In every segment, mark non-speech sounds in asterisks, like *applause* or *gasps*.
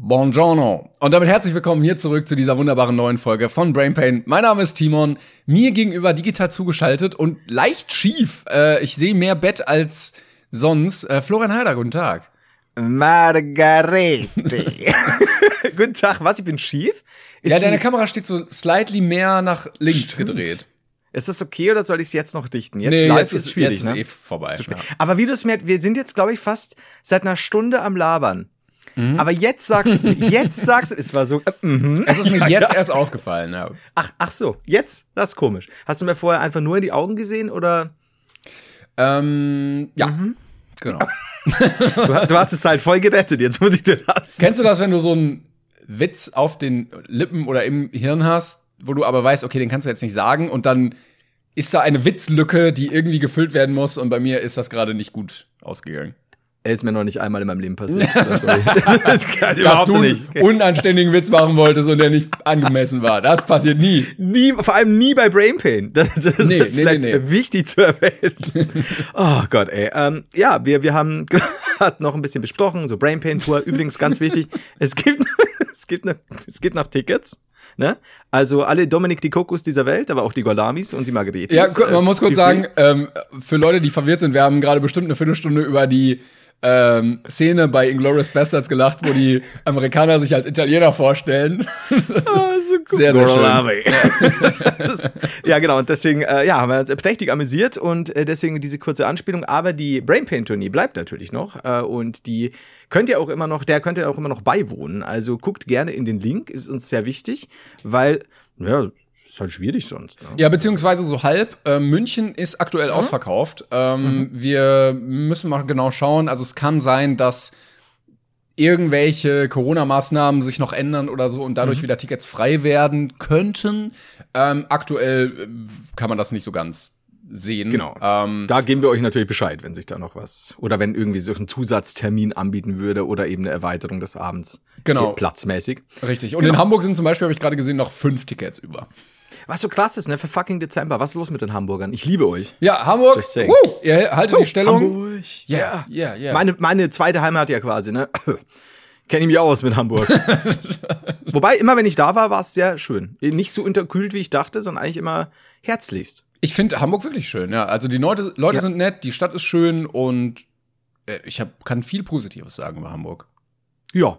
Buongiorno. Und damit herzlich willkommen hier zurück zu dieser wunderbaren neuen Folge von Brain Pain. Mein Name ist Timon, mir gegenüber digital zugeschaltet und leicht schief. Äh, ich sehe mehr Bett als sonst. Äh, Florian Heider, guten Tag. Margarete. *laughs* guten Tag, was, ich bin schief? Ist ja, deine Kamera steht so slightly mehr nach links Stimmt. gedreht. Ist das okay oder soll ich es jetzt noch dichten? Jetzt nee, live jetzt ist, schwierig, jetzt ne? ist eh vorbei. Ja. Aber wie du es merkst, wir sind jetzt, glaube ich, fast seit einer Stunde am Labern. Mhm. Aber jetzt sagst du, jetzt sagst du, es war so. Äh, mm Es ist mir *laughs* ja, jetzt ja. erst aufgefallen. Ja. Ach, ach so, jetzt, das ist komisch. Hast du mir vorher einfach nur in die Augen gesehen oder? Ähm, ja, mhm. genau. *laughs* du, du, hast es halt voll gerettet. Jetzt muss ich dir das. Kennst du das, wenn du so einen Witz auf den Lippen oder im Hirn hast, wo du aber weißt, okay, den kannst du jetzt nicht sagen und dann ist da eine Witzlücke, die irgendwie gefüllt werden muss und bei mir ist das gerade nicht gut ausgegangen. Er ist mir noch nicht einmal in meinem Leben passiert. *laughs* Das, das kann Dass du einen unanständigen Witz machen wolltest und der nicht angemessen war. Das passiert nie. Nie, vor allem nie bei Brain Pain. *laughs* Das, das nee, ist nee, vielleicht nee, wichtig zu erwähnen. *laughs* oh Gott, ey. Ähm, ja, wir, wir haben gerade noch ein bisschen besprochen, so Brain Pain Tour. Übrigens ganz wichtig, es gibt, es gibt noch, es gibt noch Tickets. Ne? Also alle Dominik die Kokos dieser Welt, aber auch die Golamis und die Margaretis. Ja, man äh, muss kurz sagen, ähm, für Leute, die verwirrt sind, wir haben gerade bestimmt eine Viertelstunde über die ähm, Szene bei Inglourious Bastards gelacht, wo die Amerikaner sich als Italiener vorstellen. *laughs* Das oh, so cool. Sehr, sehr schön. Ja. *laughs* ja, genau. Und deswegen, äh, ja, haben wir uns prächtig amüsiert und äh, deswegen diese kurze Anspielung. Aber die Brain Pain Tournee bleibt natürlich noch äh, und die könnt ihr auch immer noch, der könnt ihr auch immer noch beiwohnen. Also guckt gerne in den Link, ist uns sehr wichtig, weil ja, ist halt schwierig sonst. Ne? Ja, beziehungsweise so halb. Äh, München ist aktuell mhm. ausverkauft. Ähm, mhm. Wir müssen mal genau schauen. Also es kann sein, dass irgendwelche Corona-Maßnahmen sich noch ändern oder so und dadurch mhm. wieder Tickets frei werden könnten. Ähm, aktuell äh, kann man das nicht so ganz sehen. Genau. Ähm, da geben wir euch natürlich Bescheid, wenn sich da noch was oder wenn irgendwie so ein Zusatztermin anbieten würde oder eben eine Erweiterung des Abends. Genau. Platzmäßig. Richtig. Und genau. in Hamburg sind zum Beispiel, habe ich gerade gesehen, noch fünf Tickets über. Was so krass ist, ne? Für fucking Dezember. Was ist los mit den Hamburgern? Ich liebe euch. Ja, Hamburg. Woo, ihr haltet uh, die Stellung. Hamburg. Ja, ja, ja. Meine, meine zweite Heimat ja quasi, ne? *laughs* Kenne ich mich aus mit Hamburg. *laughs* Wobei, immer wenn ich da war, war es sehr schön. Nicht so unterkühlt, wie ich dachte, sondern eigentlich immer herzlichst. Ich finde Hamburg wirklich schön, ja. Also die Leute, Leute ja. sind nett, die Stadt ist schön und äh, ich hab, kann viel Positives sagen über Hamburg. Ja,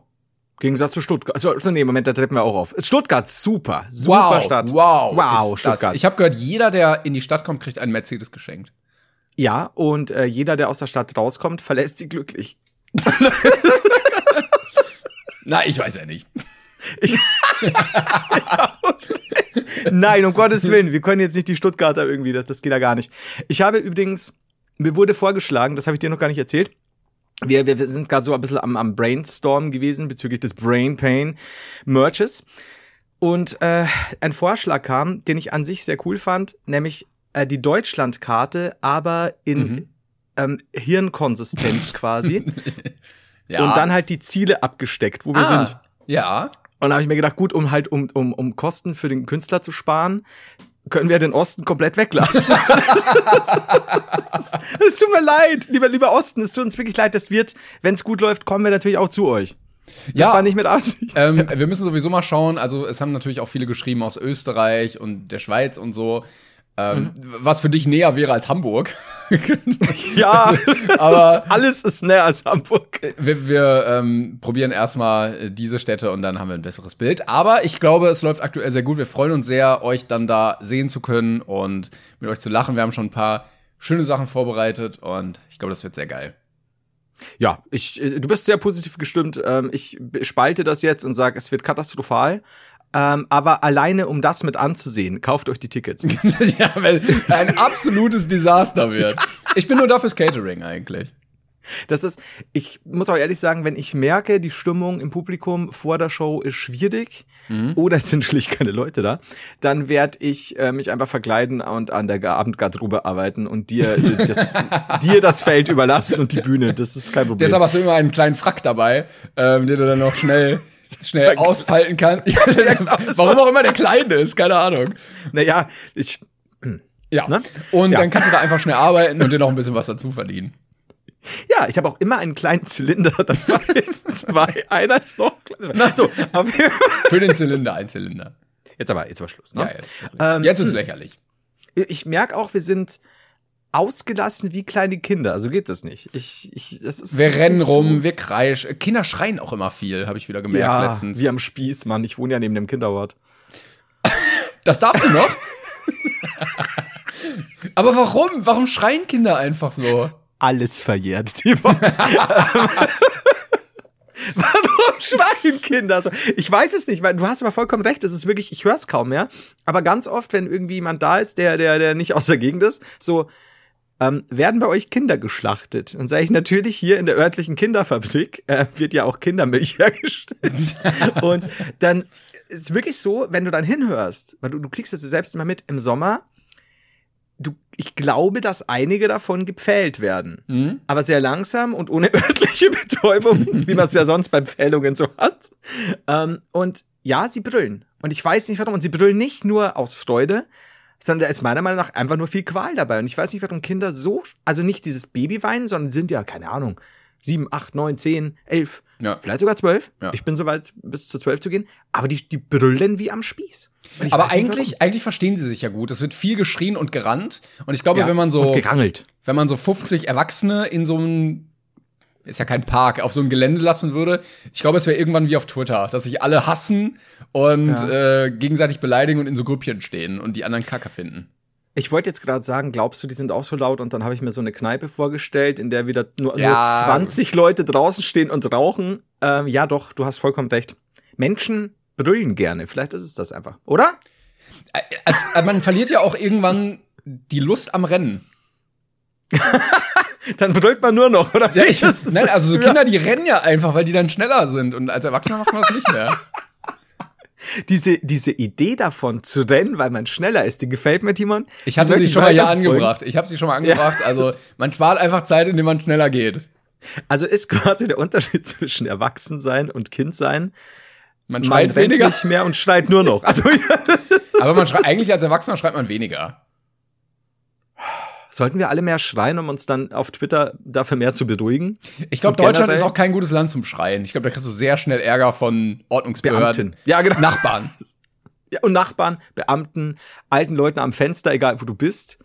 Gegensatz zu Stuttgart. Also, nee, Moment, da treten wir auch auf. Stuttgart, super. Super wow, Stadt. Wow. Wow, Stuttgart. Das. Ich habe gehört, jeder, der in die Stadt kommt, kriegt einen Mercedes geschenkt. Ja, und äh, jeder, der aus der Stadt rauskommt, *laughs* verlässt sie glücklich. Na, ich weiß ja nicht. *laughs* Nein, um Gottes Willen, wir können jetzt nicht die Stuttgarter irgendwie, das, das geht ja gar nicht. Ich habe übrigens, mir wurde vorgeschlagen, das habe ich dir noch gar nicht erzählt, wir, wir sind gerade so ein bisschen am, am Brainstorm gewesen bezüglich des Brain Pain Merches. Und äh, ein Vorschlag kam, den ich an sich sehr cool fand, nämlich äh, die Deutschlandkarte, aber in mhm. ähm, Hirnkonsistenz *laughs* quasi. ja. Und dann halt die Ziele abgesteckt, wo wir ah, sind. Ja. Und da habe ich mir gedacht, gut, um halt um, um, um Kosten für den Künstler zu sparen, können wir den Osten komplett weglassen. *laughs* Es tut mir leid, lieber, lieber Osten, es tut uns wirklich leid. Das wird, wenn es gut läuft, kommen wir natürlich auch zu euch. Das ja, war nicht mit Absicht. Ähm, wir müssen sowieso mal schauen. Also, es haben natürlich auch viele geschrieben aus Österreich und der Schweiz und so. Ähm, mhm. Was für dich näher wäre als Hamburg. *laughs* ja, *laughs* aber alles ist näher als Hamburg. Äh, wir, wir ähm, probieren erstmal äh, diese Städte und dann haben wir ein besseres Bild. Aber ich glaube, es läuft aktuell sehr gut. Wir freuen uns sehr, euch dann da sehen zu können und mit euch zu lachen. Wir haben schon ein paar schöne Sachen vorbereitet und ich glaube, das wird sehr geil. Ja, ich, äh, du bist sehr positiv gestimmt. Ähm, ich spalte das jetzt und sage, es wird katastrophal. Ähm, aber alleine um das mit anzusehen, kauft euch die Tickets. *laughs* ja, weil ein absolutes Desaster wird. Ich bin nur da fürs Catering eigentlich. Das ist, ich muss auch ehrlich sagen, wenn ich merke, die Stimmung im Publikum vor der Show ist schwierig Mhm. oder es sind *laughs* schlicht keine Leute da, dann werde ich äh, mich einfach verkleiden und an der Abendgarderobe arbeiten und dir *laughs* das, dir das Feld überlassen und die Bühne. Das ist kein Problem. Deshalb hast du immer einen kleinen Frack dabei, ähm, den du dann noch schnell, *laughs* schnell ausfalten kannst. Ja, genau warum auch immer der kleine ist, keine Ahnung. naja, ich, Ja. Ne? Und Ja. dann kannst du da einfach schnell arbeiten und dir noch ein bisschen was dazu verdienen. Ja, ich habe auch immer einen kleinen Zylinder *laughs* dabei. Zwei, einer ist noch kleiner. So, jeden Fall. Für den Zylinder ein Zylinder. Jetzt aber, jetzt war Schluss. Ne? Ja, jetzt, Ähm, jetzt ist es lächerlich. ich merke auch, wir sind ausgelassen wie kleine Kinder. Also geht das nicht. Ich, ich, das ist Wir rennen rum, wir kreischen. Kinder schreien auch immer viel, habe ich wieder gemerkt Ja, letztens. wie am Spieß, Mann. Ich wohne ja neben dem Kinderwart. Das darfst du noch? *laughs* Aber warum? Warum schreien Kinder einfach so? Alles verjährt, Timon. *laughs* Warum schreien Kinder so? Ich weiß es nicht, weil du hast aber vollkommen recht. Es ist wirklich, ich höre es kaum mehr. Aber ganz oft, wenn irgendwie jemand da ist, der, der, der nicht *laughs* aus der Gegend ist, so, ähm, werden bei euch Kinder geschlachtet? Und sage ich natürlich, hier in der örtlichen Kinderfabrik äh, wird ja auch Kindermilch *laughs* hergestellt. Und dann ist wirklich so, wenn du dann hinhörst, weil du, du kriegst das selbst immer mit, im Sommer, ich glaube, dass einige davon gepfählt werden. Hm? Aber sehr langsam und ohne *laughs* örtliche Betäubung, wie man es ja sonst bei Pfählungen so hat. Ähm, und ja, sie brüllen. Und ich weiß nicht warum. Und sie brüllen nicht nur aus Freude, sondern da ist meiner Meinung nach einfach nur viel Qual dabei. Und ich weiß nicht, warum Kinder so, also nicht dieses Babyweinen, sondern sind ja, keine Ahnung, sieben, acht, neun, zehn, elf, Ja. vielleicht sogar zwölf. Ja. Ich bin soweit, bis zu zwölf zu gehen. Aber die, die brüllen wie am Spieß. Aber eigentlich, eigentlich verstehen sie sich ja gut. Es wird viel geschrien und gerannt. Und ich glaube, warum. wenn man so, Und gerangelt. wenn man so 50 Erwachsene in so einem, ist ja kein Park, auf so einem Gelände lassen würde, ich glaube, es wäre irgendwann wie auf Twitter, dass sich alle hassen und äh, gegenseitig beleidigen und in so Grüppchen stehen und die anderen Kacke finden. Ich wollte jetzt gerade sagen, glaubst du, die sind auch so laut? Und dann habe ich mir so eine Kneipe vorgestellt, in der wieder nur, Ja. nur 20 Leute draußen stehen und rauchen. Ähm, ja, doch, du hast vollkommen recht. Menschen brüllen gerne. Vielleicht ist es das einfach. Oder? Als, äh, man verliert ja auch irgendwann die Lust am Rennen. *laughs* Dann brüllt man nur noch, oder? Ja, ich, nein, also so Kinder, die rennen ja einfach, weil die dann schneller sind. Und als Erwachsener macht man das nicht mehr. *laughs* diese, diese Idee davon zu rennen, weil man schneller ist, die gefällt mir, Timon. Ich hatte sie schon mal hier weiterverfolgen. angebracht. Ich habe sie schon mal angebracht. Also *laughs* man spart einfach Zeit, indem man schneller geht. Also ist quasi der Unterschied zwischen Erwachsensein und Kindsein. Man Man schreit rennt weniger, nicht mehr und schreit nur noch. Also *laughs* aber man schreit, eigentlich als Erwachsener schreit man weniger. Sollten wir alle mehr schreien, um uns dann auf Twitter dafür mehr zu beruhigen? Ich glaube, Deutschland ist auch kein gutes Land zum Schreien. Ich glaube, da kriegst du sehr schnell Ärger von Ordnungsbehörden. Beamten. Ja, genau. Nachbarn. *laughs* Ja, und Nachbarn, Beamten, alten Leuten am Fenster, egal wo du bist.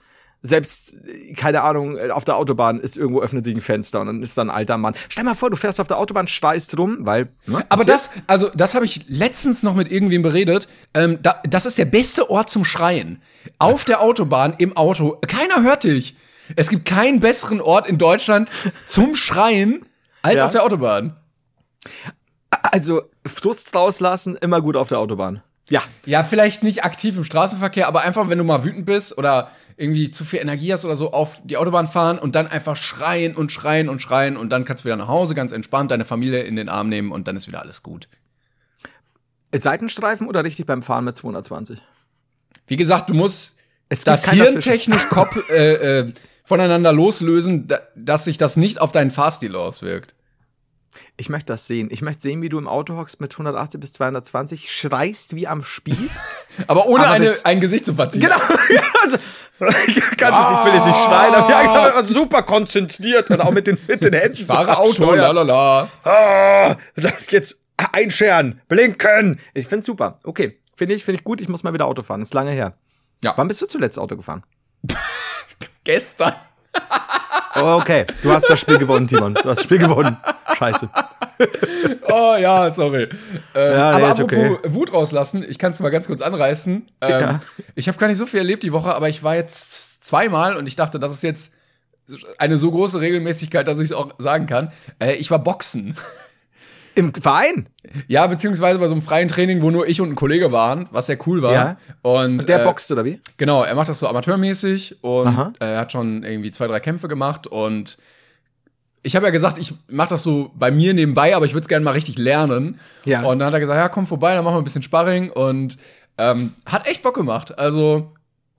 Selbst, keine Ahnung, äh, auf der Autobahn ist irgendwo öffnet sich ein Fenster und dann ist da ein alter Mann. Stell mal vor, du fährst auf der Autobahn, schreist rum, weil. Ne, Aber das, also das habe ich letztens noch mit irgendwem beredet. Ähm, da, das ist der beste Ort zum Schreien. Auf der Autobahn, im Auto. Keiner hört dich. Es gibt keinen besseren Ort in Deutschland zum Schreien als Ja. auf der Autobahn. Also, Frust rauslassen, immer gut auf der Autobahn. Ja. Ja, vielleicht nicht aktiv im Straßenverkehr, aber einfach, wenn du mal wütend bist oder irgendwie zu viel Energie hast oder so, auf die Autobahn fahren und dann einfach schreien und schreien und schreien und dann kannst du wieder nach Hause ganz entspannt deine Familie in den Arm nehmen und dann ist wieder alles gut. Seitenstreifen oder richtig beim Fahren mit 220? Wie gesagt, du musst Es das Hirn technisch *laughs* äh, äh, voneinander loslösen, da, dass sich das nicht auf deinen Fahrstil auswirkt. Ich möchte das sehen. Ich möchte sehen, wie du im Auto hockst mit 180 bis 220, schreist wie am Spieß. *laughs* Aber ohne Aber eine, ein Gesicht zu verziehen. Genau, *laughs* also, kann es, ich will jetzt nicht schreien, aber ja, genau, super konzentriert und auch mit den, mit den Händen. Ich fahre Auto, la la la. Ah, jetzt einscheren, blinken. Ich find's super. Okay, finde ich, finde ich gut. Ich muss mal wieder Auto fahren. Ist lange her. Ja. Wann bist du zuletzt Auto gefahren? *laughs* Gestern. Okay, du hast das Spiel gewonnen, Timon. Du hast das Spiel gewonnen. Scheiße. Oh ja, sorry. Ähm, Ja, nee, aber apropos Wut rauslassen, ich kann es mal ganz kurz anreißen. Ähm, Ja. Ich habe gar nicht so viel erlebt die Woche, aber ich war jetzt zweimal und ich dachte, das ist jetzt eine so große Regelmäßigkeit, dass ich es auch sagen kann. Äh, ich war Boxen. Im Verein? Ja, beziehungsweise bei so einem freien Training, wo nur ich und ein Kollege waren, was sehr cool war. Ja. Und Der äh, boxt oder wie? Genau, er macht das so amateurmäßig und äh, er hat schon irgendwie zwei, drei Kämpfe gemacht und ich habe ja gesagt, ich mache das so bei mir nebenbei, aber ich würde es gerne mal richtig lernen. Ja. Und dann hat er gesagt, ja, komm vorbei, dann machen wir ein bisschen Sparring und ähm, hat echt Bock gemacht. Also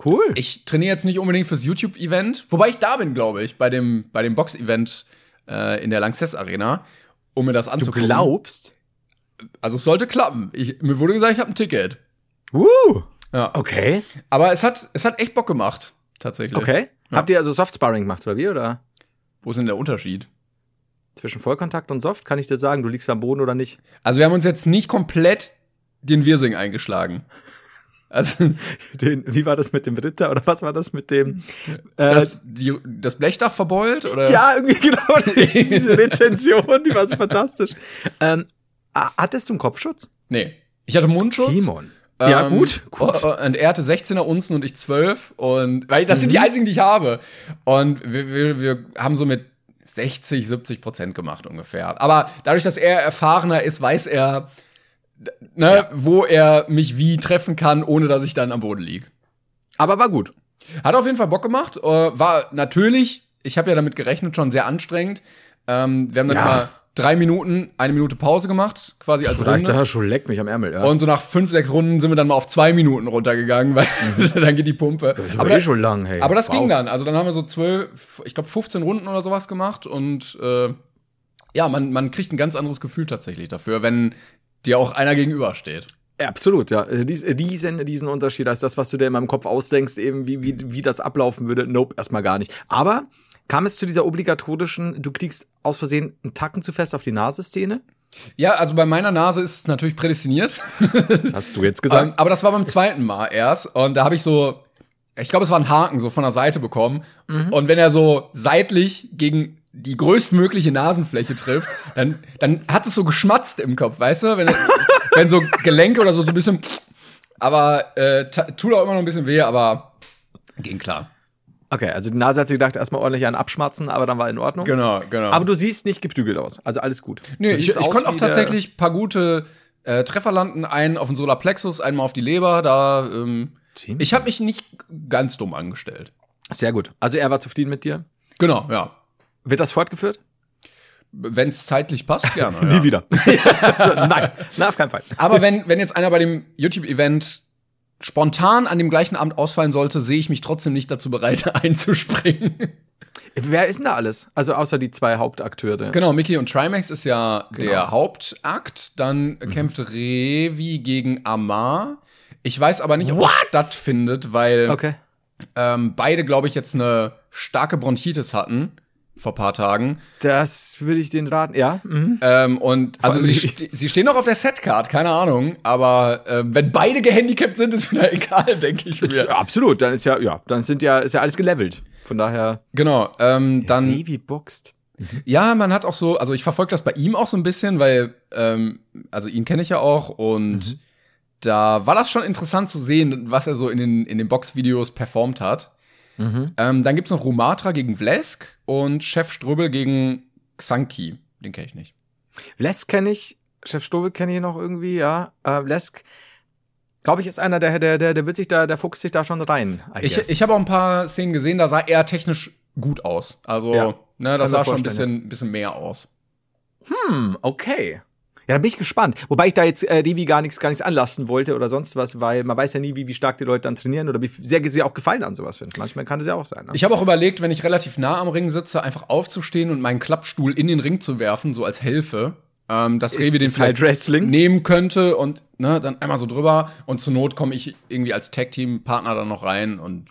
Cool. ich trainiere jetzt nicht unbedingt fürs YouTube-Event, wobei ich da bin, glaube ich, bei dem, bei dem Box-Event äh, in der Lanxess Arena, um mir das du anzugucken. glaubst? Also es sollte klappen. Ich, mir wurde gesagt, ich habe ein Ticket. Uh, Ja. okay. Aber es hat, es hat echt Bock gemacht, tatsächlich. Okay. Ja. Habt ihr also Soft Sparring gemacht, oder wie? Oder Wo ist denn der Unterschied? zwischen Vollkontakt und Soft? Kann ich dir sagen, du liegst am Boden oder nicht? Also wir haben uns jetzt nicht komplett den Wirsing eingeschlagen. Also *laughs* Den, wie war das mit dem Ritter oder was war das mit dem? Äh, das, die, das Blechdach verbeult? Oder? ja, irgendwie *laughs* genau. *laughs* Diese Rezension, die war so fantastisch. Ähm, hattest du einen Kopfschutz? Nee. Ich hatte Mundschutz. Timon. Ja, Ähm, gut, gut. oh, Und er hatte 16er Unzen und ich 12. Und weil das sind Mhm. die einzigen, die ich habe. Und wir, wir, wir haben so mit 60, 70 Prozent gemacht ungefähr. Aber dadurch, dass er erfahrener ist, weiß er, ne, Ja. wo er mich wie treffen kann, ohne dass ich dann am Boden liege. Aber war gut. Hat auf jeden Fall Bock gemacht. Äh, war natürlich, ich habe ja damit gerechnet, schon sehr anstrengend. Ähm, wir haben dann Ja. immer drei Minuten, eine Minute Pause gemacht, quasi als Da ich Runde. dachte schon, leck mich am Ärmel. Ja. Und so nach fünf, sechs Runden sind wir dann mal auf zwei Minuten runtergegangen, weil *laughs* dann geht die Pumpe. Mhm. das ist aber, eh schon lang, hey. aber das Wow. ging dann. Also dann haben wir so zwölf, ich glaube 15 Runden oder sowas gemacht und äh, ja, man, man kriegt ein ganz anderes Gefühl tatsächlich dafür, wenn dir auch einer gegenübersteht. Ja, absolut, ja. Äh, Dies, äh, diesen, diesen Unterschied als das, was du dir in meinem Kopf ausdenkst, eben wie, wie, wie das ablaufen würde. Nope, erstmal gar nicht. Aber kam es zu dieser obligatorischen, du kriegst aus Versehen einen Tacken zu fest auf die Nase-Szene? Ja, also bei meiner Nase ist es natürlich prädestiniert. Das hast du jetzt *laughs* Ähm, aber das war beim zweiten Mal erst. Und da habe ich so, ich glaube, es war ein Haken so von der Seite bekommen. Und wenn er so seitlich gegen die größtmögliche Nasenfläche trifft, dann, dann hat es so geschmatzt im Kopf, weißt du? Wenn, wenn so Gelenke oder so, so ein bisschen. Aber äh, tut auch immer noch ein bisschen weh, aber ging klar. Okay, also die Nase hat sich gedacht, erstmal ordentlich an abschmatzen, aber dann war in Ordnung. Genau, genau. Aber du siehst nicht geprügelt aus. Also alles gut. Nö, ich, ich konnte auch tatsächlich paar gute äh, Treffer landen. Einen auf den Solarplexus, einmal auf die Leber. Da, ähm, ich habe mich nicht ganz dumm angestellt. Sehr gut. Also er war zufrieden mit dir. Genau, ja. Wird das fortgeführt? Wenn es zeitlich passt, *laughs* gerne. Nie ja. wieder. *laughs* Nein, na, auf keinen Fall. Aber wenn, wenn jetzt einer bei dem YouTube-Event spontan an dem gleichen Abend ausfallen sollte, sehe ich mich trotzdem nicht dazu bereit, *laughs* einzuspringen. Wer ist denn da alles? Also außer die zwei Hauptakteure. genau, Mickey und Trimax ist ja Genau. der Hauptakt. Dann kämpft Revi gegen Amar. Ich weiß aber nicht, ob das stattfindet, weil Okay. ähm, beide, glaube ich, jetzt eine starke Bronchitis hatten vor paar Tagen. Das würde ich den raten. Ja. Mhm. Ähm, und also sie, ste sie stehen noch auf der Setcard, keine Ahnung. Aber ähm, wenn beide gehandicapt sind, ist wieder *laughs* egal, denke ich Ja, mir. absolut. Dann ist ja, ja, dann sind ja, ist ja alles gelevelt. Von daher. Genau. Ähm, dann Sevi boxt. Ja, man hat auch so, also ich verfolge das bei ihm auch so ein bisschen, weil, ähm, also ihn kenne ich ja auch und da war das schon interessant zu sehen, was er so in den, in den Boxvideos performt hat. Ähm, dann gibt's noch Rumatra gegen Vlesk und Chef Ströbel gegen Xanki. Den kenne ich nicht. Lesk kenne ich, Chef Stobe kenne ich noch irgendwie, ja. Äh, Lesk, glaube ich, ist einer, der, der, der, der wird sich da, der fuchst sich da schon rein. Ich, ich habe auch ein paar Szenen gesehen, da sah er technisch gut aus. Also, Ja, ne, das sah schon ein bisschen, bisschen mehr aus. Hm, okay. Ja, da bin ich gespannt. Wobei ich da jetzt äh, Revi gar nichts gar nichts anlassen wollte oder sonst was, weil man weiß ja nie, wie, wie stark die Leute dann trainieren oder wie sehr sie auch gefallen an sowas finden. Manchmal kann das ja auch sein. Ne? Ich habe auch überlegt, wenn ich relativ nah am Ring sitze, einfach aufzustehen und meinen Klappstuhl in den Ring zu werfen, so als Hilfe. Ähm, dass Ist- Revi den vielleicht Wrestling. nehmen könnte und ne, dann einmal so drüber und zur Not komme ich irgendwie als Tag-Team-Partner dann noch rein und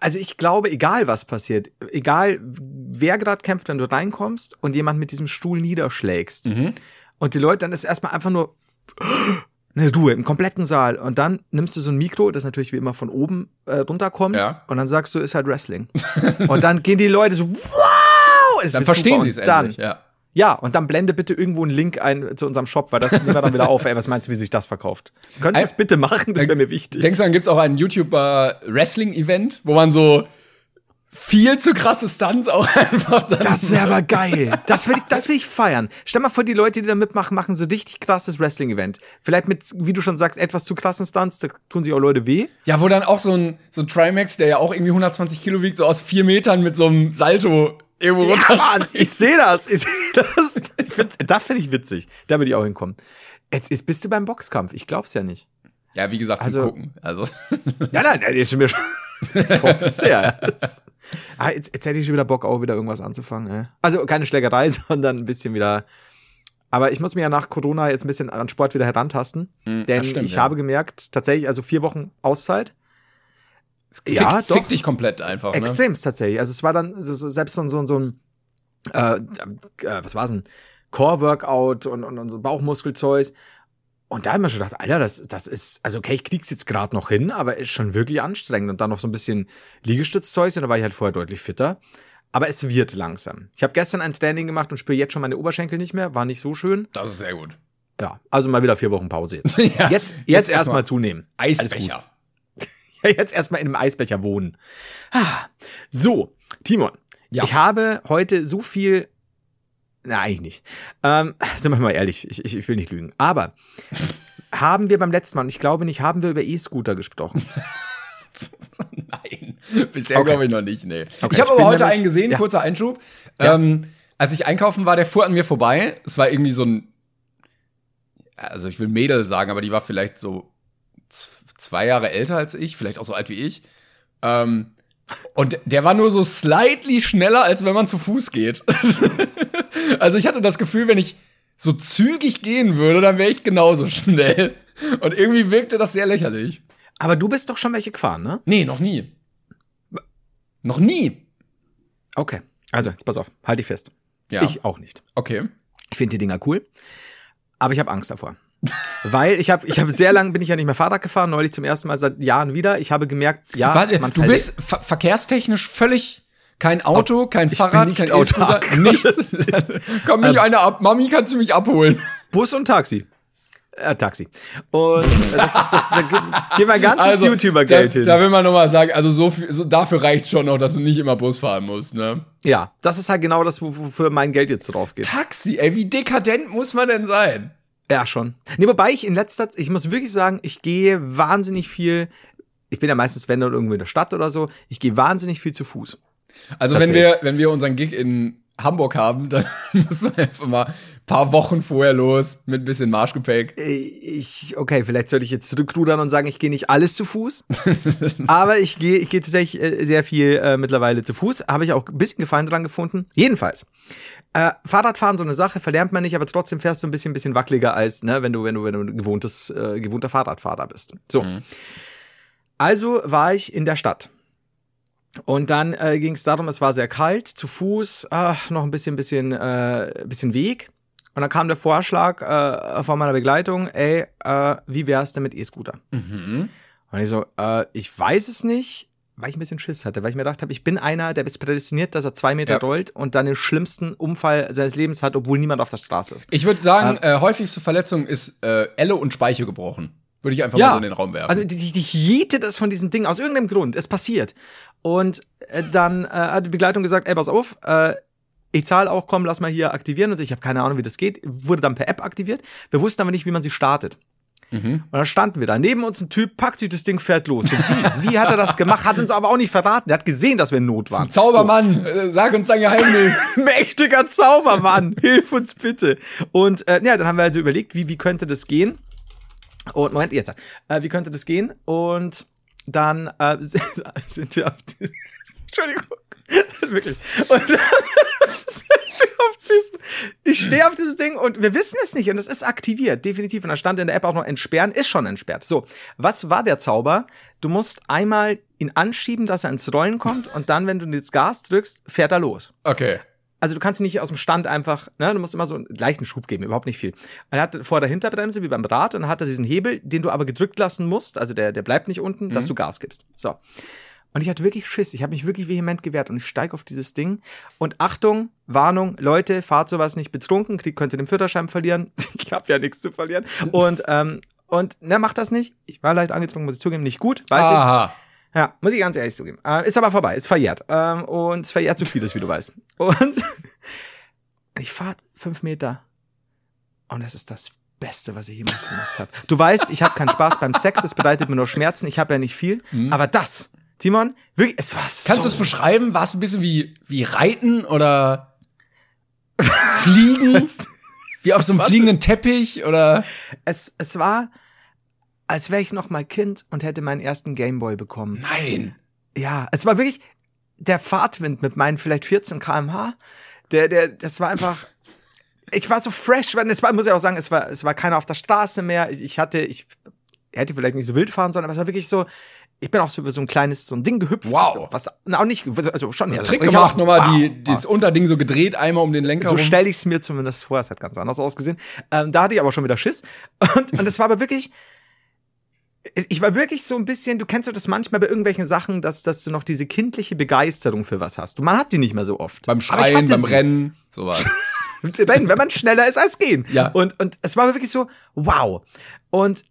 Also ich glaube, egal was passiert, egal wer gerade kämpft, wenn du reinkommst und jemand mit diesem Stuhl niederschlägst Mhm. Und die Leute, dann ist erstmal einfach nur eine Ruhe im kompletten Saal und dann nimmst du so ein Mikro, das natürlich wie immer von oben äh, runterkommt Ja. und dann sagst du, ist halt Wrestling. *laughs* und dann gehen die Leute so, wow! Dann verstehen sie es endlich. Ja. Ja, und dann blende bitte irgendwo einen Link ein zu unserem Shop, weil das *laughs* nehmen wir dann wieder auf. Ey, was meinst du, wie sich das verkauft? Könntest du das bitte machen? Das wäre mir wichtig. Denkst du, dann gibt's auch ein YouTuber-Wrestling-Event, wo man so viel zu krasse Stunts auch *laughs* einfach dann Das wäre aber geil. Das will, ich, das will ich feiern. Stell mal vor, die Leute, die da mitmachen, machen so richtig krasses Wrestling-Event. Vielleicht mit, wie du schon sagst, etwas zu krassen Stunts, da tun sich auch Leute weh. Ja, wo dann auch so ein, so ein Trimax, der ja auch irgendwie 120 Kilo wiegt, so aus vier Metern mit so einem Salto irgendwo Ja, runter. Mann, ich sehe das. Ich seh das. Ich find, das finde ich witzig. Da würde ich auch hinkommen. Jetzt, jetzt bist du beim Boxkampf. Ich glaub's ja nicht. Ja, wie gesagt, Also- zum Gucken. Also, Ja, nein, nein, ist schon mir schon. Ich hoffe sehr. *laughs* Ah, jetzt, jetzt hätte ich schon wieder Bock, auch wieder irgendwas anzufangen. Ey. Also keine Schlägerei, *laughs* sondern ein bisschen wieder. Aber ich muss mich ja nach Corona jetzt ein bisschen an Sport wieder herantasten. Hm, denn stimmt, ich ja. habe gemerkt, tatsächlich, also vier Wochen Auszeit. fick, Ja, doch. fick dich komplett einfach. Ne? Extremst tatsächlich. Also es war dann so, so, selbst so, so, so ein, äh, äh, was war's denn? Core-Workout und, und, und so Bauchmuskelzeug. Und da haben wir schon gedacht, Alter, das, das ist, also okay, ich krieg's jetzt gerade noch hin, aber ist schon wirklich anstrengend. Und dann noch so ein bisschen Liegestützzeug, und da war ich halt vorher deutlich fitter. Aber es wird langsam. Ich habe gestern ein Training gemacht und spüre jetzt schon meine Oberschenkel nicht mehr. War nicht so schön. Das ist sehr gut. Ja, also mal wieder vier Wochen Pause jetzt. *laughs* Ja. Jetzt, jetzt, Jetzt erstmal erstmal zunehmen. Eisbecher. *laughs* Ja, jetzt erstmal in einem Eisbecher wohnen. Ah, So, Timon, Ja. ich habe heute so viel. Na, eigentlich nicht. Ähm, *laughs* sind wir mal ehrlich, ich, ich, ich will nicht lügen. Aber haben wir beim letzten Mal, und ich glaube nicht, haben wir über E-Scooter gesprochen. *laughs* Nein, bisher Okay. glaube ich noch nicht, nee. Okay, ich habe aber heute nämlich- einen gesehen, ja. kurzer Einschub. Ja. Ähm, als ich einkaufen war, der fuhr an mir vorbei. Es war irgendwie so ein, also ich will Mädel sagen, aber die war vielleicht so zwei Jahre älter als ich, vielleicht auch so alt wie ich. Ähm, und der war nur so slightly schneller, als wenn man zu Fuß geht. *laughs* also ich hatte das Gefühl, wenn ich so zügig gehen würde, dann wäre ich genauso *laughs* schnell. Und irgendwie wirkte das sehr lächerlich. Aber du bist doch schon welche gefahren, ne? Nee, noch nie. Noch nie. Okay. Also, jetzt pass auf, halt dich fest. Ja. Ich auch nicht. Okay. Ich finde die Dinger cool, aber ich habe Angst davor. Weil ich habe ich hab sehr lange bin ich ja nicht mehr Fahrrad gefahren, neulich zum ersten Mal seit Jahren wieder. Ich habe gemerkt, ja, Warte, du bist ver verkehrstechnisch völlig kein Auto, kein ich Fahrrad, kein. E-Scooter, *laughs* nichts. *laughs* Komm mich einer ab. Mami, kannst du mich abholen? Bus und Taxi. Äh, Taxi. Und das ist, das, da gib mein ganzes YouTuber-Geld da, hin. Da will man noch mal sagen, also so viel, so, dafür reicht schon noch, dass du nicht immer Bus fahren musst, ne? ja, das ist halt genau das, wo- wofür mein Geld jetzt drauf geht. Taxi, ey, wie dekadent muss man denn sein? Ja, schon. Nee, wobei ich in letzter Zeit, ich muss wirklich sagen, ich gehe wahnsinnig viel, ich bin ja meistens, wenn dann irgendwo in der Stadt oder so, ich gehe wahnsinnig viel zu Fuß. Also wenn wir, wenn wir unseren Gig in Hamburg haben, *laughs* dann musst du einfach mal ein paar Wochen vorher los mit ein bisschen Marschgepäck. Äh, Ich, okay, vielleicht sollte ich jetzt zurückrudern und sagen, ich gehe nicht alles zu Fuß. *laughs* aber ich gehe, ich gehe tatsächlich äh, sehr viel äh, mittlerweile zu Fuß. Habe ich auch ein bisschen Gefallen dran gefunden. Jedenfalls. Äh, Fahrradfahren so eine Sache, verlernt man nicht, aber trotzdem fährst du ein bisschen, bisschen wackeliger als, ne, wenn du, wenn du, wenn du ein gewohntes, äh, gewohnter Fahrradfahrer bist. So. Also war ich in der Stadt. Und dann äh, ging es darum, es war sehr kalt, zu Fuß, ach, noch ein bisschen, bisschen, äh, bisschen Weg. Und dann kam der Vorschlag äh, von meiner Begleitung, ey, äh, wie wär's denn mit E-Scooter? Mhm. Und ich so, äh, ich weiß es nicht, weil ich ein bisschen Schiss hatte, weil ich mir gedacht habe, ich bin einer, der ist prädestiniert, dass er zwei Meter Ja. rollt und dann den schlimmsten Unfall seines Lebens hat, obwohl niemand auf der Straße ist. Ich würde sagen, äh, häufigste Verletzung ist äh, Elle und Speiche gebrochen. Würde ich einfach mal so in den Raum werfen. Also die, die, die jete das von diesem Ding aus irgendeinem Grund. Es passiert. Und äh, dann äh, hat die Begleitung gesagt, ey, pass auf, äh, ich zahle auch, komm, lass mal hier aktivieren. Und so, ich habe keine Ahnung, wie das geht. Wurde dann per App aktiviert. Wir wussten aber nicht, wie man sie startet. Mhm. Und dann standen wir da. Neben uns ein Typ, packt sich das Ding, fährt los. So, wie? Wie hat er das gemacht? Hat uns aber auch nicht verraten. Er hat gesehen, dass wir in Not waren. Zaubermann, äh, sag uns dein Geheimnis. *laughs* Mächtiger Zaubermann, hilf uns bitte. Und äh, ja, dann haben wir also überlegt, wie, wie könnte das gehen? Und Moment, jetzt. Äh, wie könnte das gehen? Und dann äh, *laughs* sind wir auf die, Entschuldigung. *laughs* Wirklich. Und dann diesem, ich stehe auf diesem Ding und wir wissen es nicht und es ist aktiviert, definitiv. Und da stand in der App auch noch entsperren, ist schon entsperrt. So, was war der Zauber? Du musst einmal ihn anschieben, dass er ins Rollen kommt und dann, wenn du das Gas drückst, fährt er los Okay. Also du kannst ihn nicht aus dem Stand einfach, ne, du musst immer so einen leichten Schub geben, überhaupt nicht viel. Und er hat vor der Hinterbremse wie beim Rad und dann hat er diesen Hebel, den du aber gedrückt lassen musst, also der, der bleibt nicht unten, dass du Gas gibst. So. Und ich hatte wirklich Schiss, ich habe mich wirklich vehement gewehrt und ich steige auf dieses Ding und Achtung, Warnung, Leute, fahrt sowas nicht betrunken, kriegt, könnt ihr den Führerschein verlieren. *laughs* ich habe ja nichts zu verlieren. Und, ähm, und ne, macht das nicht. Ich war leicht angetrunken, muss ich zugeben, nicht gut, weiß ich. Ja, muss ich ganz ehrlich zugeben. Äh, ist aber vorbei, ist verjährt. Ähm, und es verjährt zu vieles, wie du weißt. Und *laughs* ich fahre fünf Meter. Und es ist das Beste, was ich jemals gemacht habe. Du weißt, ich habe keinen Spaß beim Sex, das bedeutet mir nur Schmerzen, ich habe ja nicht viel. Aber das, Timon, wirklich, es war so. Kannst du es beschreiben? War es ein bisschen wie, wie Reiten oder *laughs* Fliegen? wie auf so einem Was? fliegenden Teppich oder? es, es war, als wäre ich noch mal Kind und hätte meinen ersten Gameboy bekommen. Nein. Ja, es war wirklich der Fahrtwind mit meinen vielleicht 14 kmh. Der, der, das war einfach. Ich war so fresh, weil es war, muss ich auch sagen, es war, es war keiner auf der Straße mehr. Ich hatte, ich hätte vielleicht nicht so wild fahren sollen, aber es war wirklich so. Ich bin auch so über so ein kleines so ein Ding gehüpft. Wow. Was na, auch nicht, also schon ja. Trick ich gemacht, nochmal wow. die, dieses Unterding so gedreht, einmal um den Lenker So stelle ich es mir zumindest vor. Es hat ganz anders ausgesehen. Ähm, da hatte ich aber schon wieder Schiss. *laughs* Und, und es war aber wirklich. Ich war wirklich so ein bisschen, du kennst doch das manchmal bei irgendwelchen Sachen, dass, dass du noch diese kindliche Begeisterung für was hast. Und man hat die nicht mehr so oft. Beim Schreien, beim sie. Rennen, *laughs* sowas. Rennen, wenn man schneller ist als gehen. Ja. Und, und es war wirklich so, wow. Und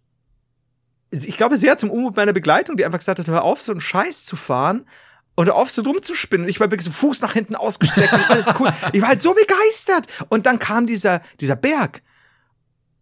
ich glaube sehr zum Unmut meiner Begleitung, die einfach gesagt hat, hör auf, so einen Scheiß zu fahren und hör auf, so rumzuspinnen. Und ich war wirklich so Fuß nach hinten ausgestreckt und alles cool. *laughs* Ich war halt so begeistert. Und dann kam dieser, dieser Berg.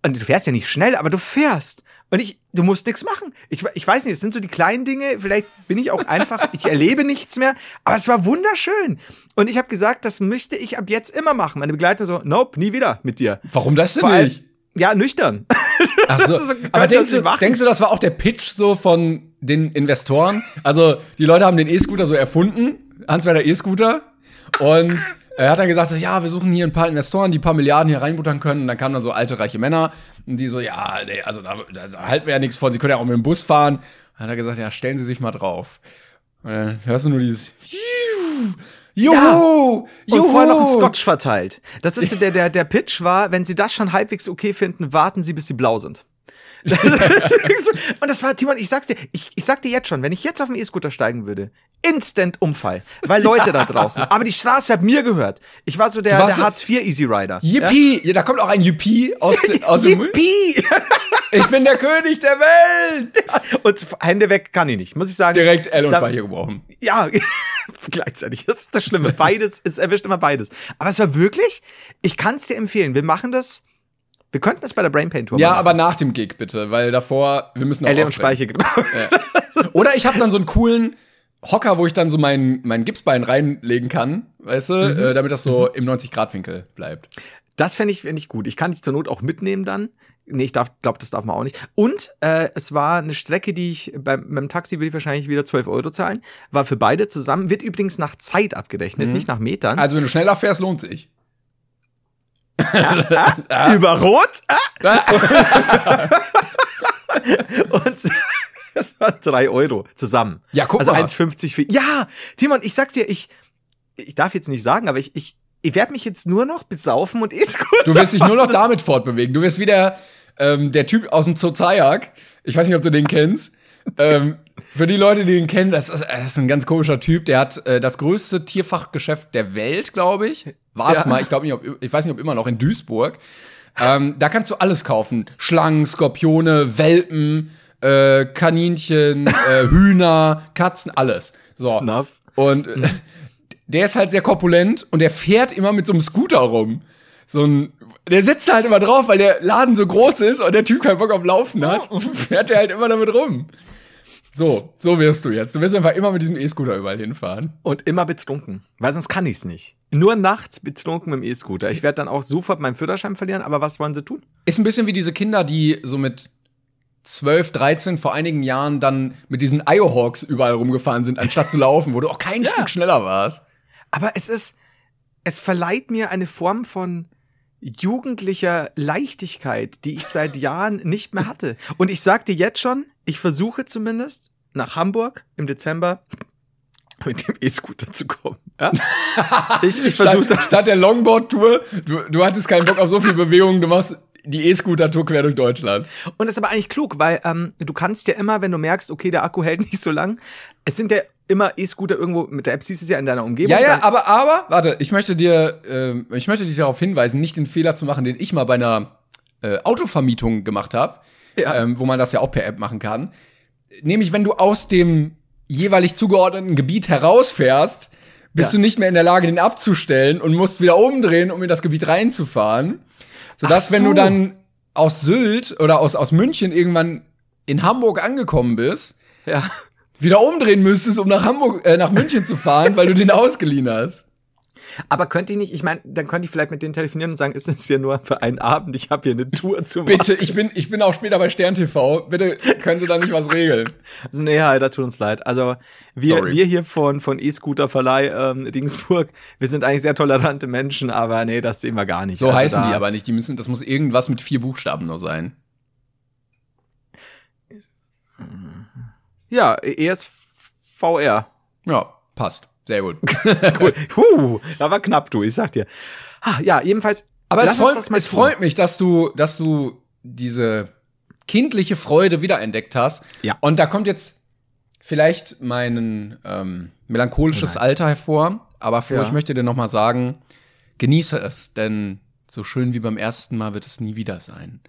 Und du fährst ja nicht schnell, aber du fährst. Und ich, du musst nichts machen. Ich, ich weiß nicht, es sind so die kleinen Dinge. Vielleicht bin ich auch einfach, *laughs* ich erlebe nichts mehr. Aber es war wunderschön. Und ich habe gesagt, das möchte ich ab jetzt immer machen. Meine Begleiter so, nope, nie wieder mit dir. Warum das denn allem- nicht? Ja, nüchtern. *laughs* Ach so. *laughs* So- Aber denkst du, denkst du, das war auch der Pitch so von den Investoren? Also, die Leute haben den E-Scooter so erfunden, Hans-Werner E-Scooter. Und er hat dann gesagt, so, ja, wir suchen hier ein paar Investoren, die ein paar Milliarden hier reinbuttern können. Und dann kamen dann so alte, reiche Männer. Und die so, ja, nee, also da, da, da halten wir ja nichts von. Sie können ja auch mit dem Bus fahren. Dann hat er gesagt, ja, stellen Sie sich mal drauf. Und dann hörst du nur dieses Juhu! Und vorher noch ein Scotch verteilt. Das ist so der, der, der Pitch war, wenn sie das schon halbwegs okay finden, warten sie, bis sie blau sind. *laughs* und das war, Timon, ich sag's dir, ich, ich sag dir jetzt schon, wenn ich jetzt auf den E-Scooter steigen würde, instant Unfall. Weil Leute da draußen. Aber die Straße hat mir gehört. Ich war so der, der so- Hartz IV Easy Rider. Yippie! Ja, da kommt auch ein Yippie aus, *laughs* aus dem Yippie! Ich bin der König der Welt! Und Hände weg kann ich nicht, muss ich sagen. Direkt L und Da- Speicher gebrochen. Ja, *laughs* gleichzeitig. Das ist das Schlimme. Beides, es erwischt immer beides. Aber es war wirklich, ich kann es dir empfehlen. Wir machen das, wir könnten das bei der Brain Pain Tour Ja, machen. aber nach dem Gig bitte, weil davor, wir müssen auch L und. Speicher, genau. Oder ich habe dann so einen coolen Hocker, wo ich dann so mein, mein Gipsbein reinlegen kann, weißt du, Mhm. äh, damit das so im 90-Grad-Winkel bleibt. Das fände ich, fänd ich gut. Ich kann dich zur Not auch mitnehmen dann. Nee, ich darf, glaube, das darf man auch nicht. Und äh, es war eine Strecke, die ich beim, beim Taxi will ich wahrscheinlich wieder 12 Euro zahlen. War für beide zusammen. Wird übrigens nach Zeit abgerechnet, nicht nach Metern. Also wenn du schneller fährst, lohnt sich. *laughs* Über Rot? Ah! *laughs* Und *laughs* es waren drei Euro zusammen. Ja, guck also mal. 1,50 für. Ja, Timon, ich sag's dir, ich, ich darf jetzt nicht sagen, aber ich, ich, ich werde mich jetzt nur noch besaufen und E-Scooter. Du wirst dich nur noch damit fortbewegen. Du wirst wieder ähm, der Typ aus dem Zoo Zayak. Ich weiß nicht, ob du den kennst. ähm, für die Leute, die ihn kennen, das ist, das ist ein ganz komischer Typ. Der hat äh, das größte Tierfachgeschäft der Welt, glaube ich. War es Ja. mal. Ich glaube nicht, ob, ich weiß nicht, ob immer noch in Duisburg. Ähm, da kannst du alles kaufen: Schlangen, Skorpione, Welpen, äh, Kaninchen, äh, *laughs* Hühner, Katzen, alles. So. Snuff. Und äh, der ist halt sehr korpulent und der fährt immer mit so einem Scooter rum. So ein, der sitzt halt immer drauf, weil der Laden so groß ist und der Typ keinen Bock auf Laufen hat und *laughs* fährt der halt immer damit rum. So, so wirst du jetzt. Du wirst einfach immer mit diesem E-Scooter überall hinfahren. Und immer betrunken. Weil sonst kann ich's nicht. Nur nachts betrunken mit dem E-Scooter. Ich werde dann auch sofort meinen Führerschein verlieren, aber was wollen sie tun? Ist ein bisschen wie diese Kinder, die so mit 12, 13 vor einigen Jahren dann mit diesen Iohawks überall rumgefahren sind, anstatt zu laufen, wo du auch kein Stück schneller warst. Aber es ist, es verleiht mir eine Form von jugendlicher Leichtigkeit, die ich seit Jahren nicht mehr hatte. Und ich sag dir jetzt schon, ich versuche zumindest nach Hamburg im Dezember mit dem E-Scooter zu kommen. Ja? *laughs* Ich, ich versuche Statt, das. statt der Longboard-Tour, du, du hattest keinen Bock auf so viel Bewegung, du machst die E-Scooter-Tour quer durch Deutschland. Und das ist aber eigentlich klug, weil ähm, du kannst ja immer, wenn du merkst, okay, der Akku hält *laughs* nicht so lang, es sind ja immer E-Scooter irgendwo, mit der App siehst du es ja in deiner Umgebung. Ja, ja, aber, aber, warte, ich möchte dir, ähm, ich möchte dich darauf hinweisen, nicht den Fehler zu machen, den ich mal bei einer äh, Autovermietung gemacht habe, Ja. ähm, wo man das ja auch per App machen kann. Nämlich, wenn du aus dem jeweilig zugeordneten Gebiet herausfährst, bist Ja. du nicht mehr in der Lage, den abzustellen und musst wieder umdrehen, um in das Gebiet reinzufahren. Sodass, Ach wenn du so. dann aus Sylt oder aus, aus München irgendwann in Hamburg angekommen bist, ja. wieder umdrehen müsstest, um nach Hamburg, äh, nach München zu fahren, weil du den ausgeliehen hast. Aber könnte ich nicht, ich meine, dann könnte ich vielleicht mit denen telefonieren und sagen, ist es ja nur für einen Abend, ich habe hier eine Tour zu *laughs* machen. Bitte, ich bin, ich bin auch später bei Stern TV. Bitte können Sie da nicht was regeln. Also, nee, Alter, tut uns leid. Also, wir, Sorry. wir hier von, von E-Scooter Verleih ähm, Dingsburg, wir sind eigentlich sehr tolerante Menschen, aber nee, das sehen wir gar nicht. So Also heißen die aber nicht. Die müssen, das muss irgendwas mit vier Buchstaben nur sein. Ja, ESVR. Ja, passt. Sehr gut. *laughs* Gut. Puh, da war knapp, du, ich sag dir. Ah, Ja, jedenfalls. Aber es, freut, es freut mich, dass du, dass du diese kindliche Freude wiederentdeckt hast. Ja. Und da kommt jetzt vielleicht mein ähm, melancholisches Alter hervor. Aber vor, Ja. ich möchte dir noch mal sagen, genieße es, denn so schön wie beim ersten Mal wird es nie wieder sein.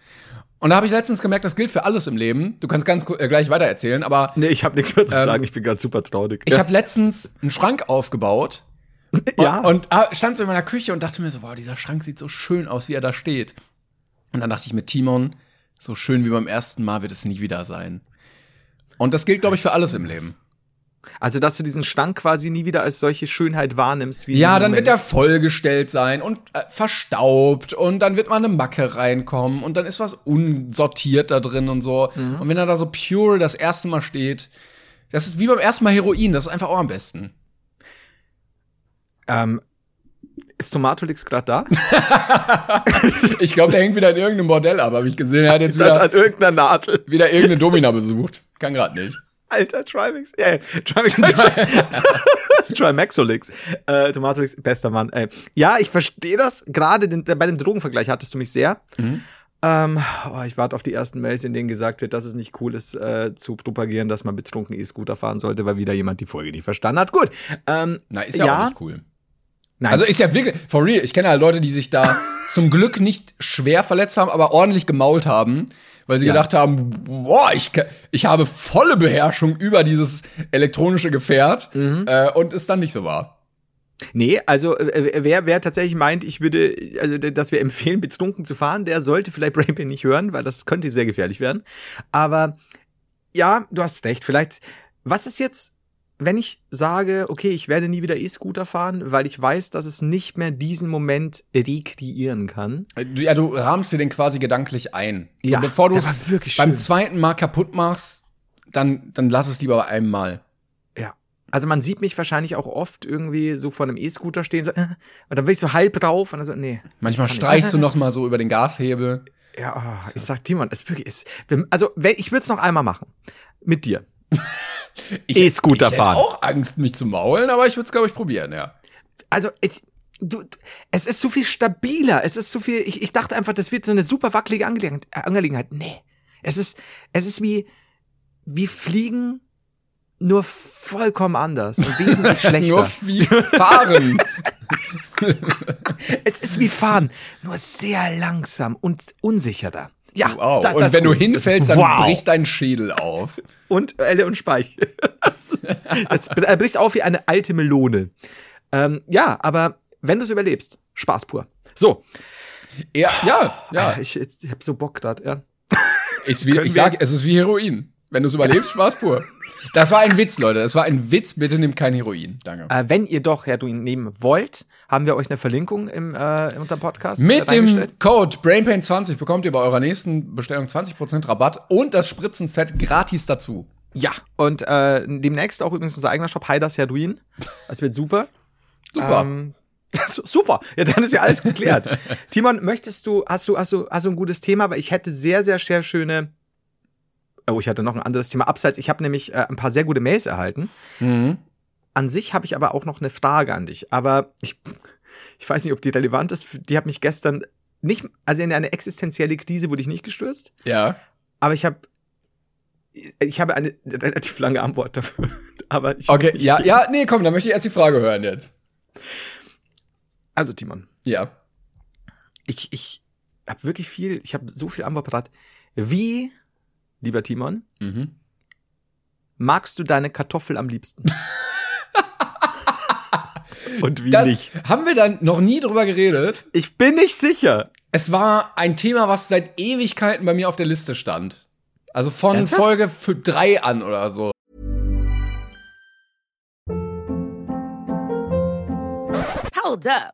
Und da habe ich letztens gemerkt, das gilt für alles im Leben. Du kannst ganz äh, gleich weiter erzählen, aber Nee, ich habe nichts mehr zu Ähm, sagen, ich bin gerade super traurig. ich habe letztens einen Schrank aufgebaut *laughs* ja, und, und ah, stand so in meiner Küche und dachte mir so, wow, dieser Schrank sieht so schön aus, wie er da steht. Und dann dachte ich mit Timon, so schön wie beim ersten Mal wird es nie wieder sein. Und das gilt, glaube ich, für alles im Leben. Also dass du diesen Schrank quasi nie wieder als solche Schönheit wahrnimmst wie Ja, dann wird Moment. er vollgestellt sein und äh, verstaubt und dann wird mal eine Macke reinkommen und dann ist was unsortiert da drin und so. Mhm. Und wenn er da so pure das erste Mal steht, das ist wie beim ersten Mal Heroin, das ist einfach auch am besten. Ähm, ist Tomatolix gerade da? *laughs* Ich glaube, der hängt wieder in irgendeinem Bordell ab, habe ich gesehen. Er hat jetzt wieder, an irgendeiner Nadel. wieder irgendeine Domina besucht. Kann gerade nicht. Alter, Trimax. Ja, Trimax. Trimaxolix. *laughs* Äh, Tomatolix, bester Mann. Ey. Ja, ich verstehe das. Gerade bei dem Drogenvergleich hattest du mich sehr. Ähm, oh, ich warte auf die ersten Mails, in denen gesagt wird, dass es nicht cool ist, äh, zu propagieren, dass man betrunken E-Scooter fahren sollte, weil wieder jemand die Folge nicht verstanden hat. Gut. Ähm, Na, ist ja, auch nicht cool. Nein. Also ist ja wirklich, for real, ich kenne ja Leute, die sich da *laughs* zum Glück nicht schwer verletzt haben, aber ordentlich gemault haben, weil sie Ja. gedacht haben, boah, ich, ich habe volle Beherrschung über dieses elektronische Gefährt Mhm. äh, und es dann nicht so war. Nee, also äh, wer, wer tatsächlich meint, ich würde, also dass wir empfehlen, betrunken zu fahren, der sollte vielleicht Brainpain nicht hören, weil das könnte sehr gefährlich werden. Aber ja, du hast recht. Vielleicht, was ist jetzt, wenn ich sage, okay, ich werde nie wieder E-Scooter fahren, weil ich weiß, dass es nicht mehr diesen Moment rekreieren kann. Ja, du rahmst dir den quasi gedanklich ein. So, Ja, bevor du es beim zweiten Mal kaputt machst, dann, dann lass es lieber bei einem Mal. Ja. Also man sieht mich wahrscheinlich auch oft irgendwie so vor einem E-Scooter stehen so, *laughs* und dann bin ich so halb drauf und dann so, nee. Manchmal streichst du *laughs* noch mal so über den Gashebel. Ja, oh, ich sag Timon, es wirklich ist. Also, ich würde es noch einmal machen. Mit dir. *laughs* Ich, E-Scooter ich fahren. auch Angst, mich zu maulen, aber ich würde es, glaube ich, probieren, ja. Also, ich, du, es ist so viel stabiler. Es ist so viel. Ich, ich dachte einfach, das wird so eine super wackelige Angelegenheit. äh, Angelegenheit. Nee. Es ist, es ist wie, wie Fliegen, nur vollkommen anders und wesentlich *laughs* schlechter. Nur wie fahren. *laughs* es ist wie Fahren, nur sehr langsam und unsicherer. Ja, Wow. das- und das wenn du hinfällst, dann Wow. bricht dein Schädel auf. und Elle und Speichel. Es *laughs* er bricht auf wie eine alte Melone. Ähm, ja, aber wenn du es überlebst, Spaß pur. So, Ja, ja, ja. ich, ich hab so Bock grad, ja. *laughs* Ich, wie, ich sag, es ist wie Heroin. Wenn du es überlebst, Spaß pur. Das war ein Witz, Leute. Das war ein Witz. Bitte nehmt kein Heroin. Danke. Äh, wenn ihr doch Heroin nehmen wollt, haben wir euch eine Verlinkung im äh, unter Podcast äh, Mit dem Code BrainPain20 bekommt ihr bei eurer nächsten Bestellung 20% Rabatt und das Spritzenset gratis dazu. Ja, und äh, demnächst auch übrigens unser eigener Shop, Heidas Heroin. Das wird super. Super. Ähm, *laughs* super. Ja, dann ist ja alles geklärt. *laughs* Timon, möchtest du, hast du, hast du, hast du ein gutes Thema? Weil ich hätte sehr, sehr, sehr schöne. Oh, ich hatte noch ein anderes Thema abseits. Ich habe nämlich äh, ein paar sehr gute Mails erhalten. Mhm. An sich habe ich aber auch noch eine Frage an dich. Aber ich, ich weiß nicht, ob die relevant ist. Die hat mich gestern nicht, also in eine existenzielle Krise wurde ich nicht gestürzt. Ja. Aber ich habe, ich habe eine relativ lange Antwort dafür. *laughs* Aber ich Okay, ja, ja, nee, komm, dann möchte ich erst die Frage hören jetzt. Also Timon, Ja. ich, ich habe wirklich viel, ich habe so viel Antwort parat. Wie, lieber Timon, mhm. magst du deine Kartoffel am liebsten? *laughs* Und wie das nicht? Haben wir dann noch nie drüber geredet? Ich bin nicht sicher. Es war ein Thema, was seit Ewigkeiten bei mir auf der Liste stand. Also von Ernsthaft? Folge 3 an oder so. Hold up.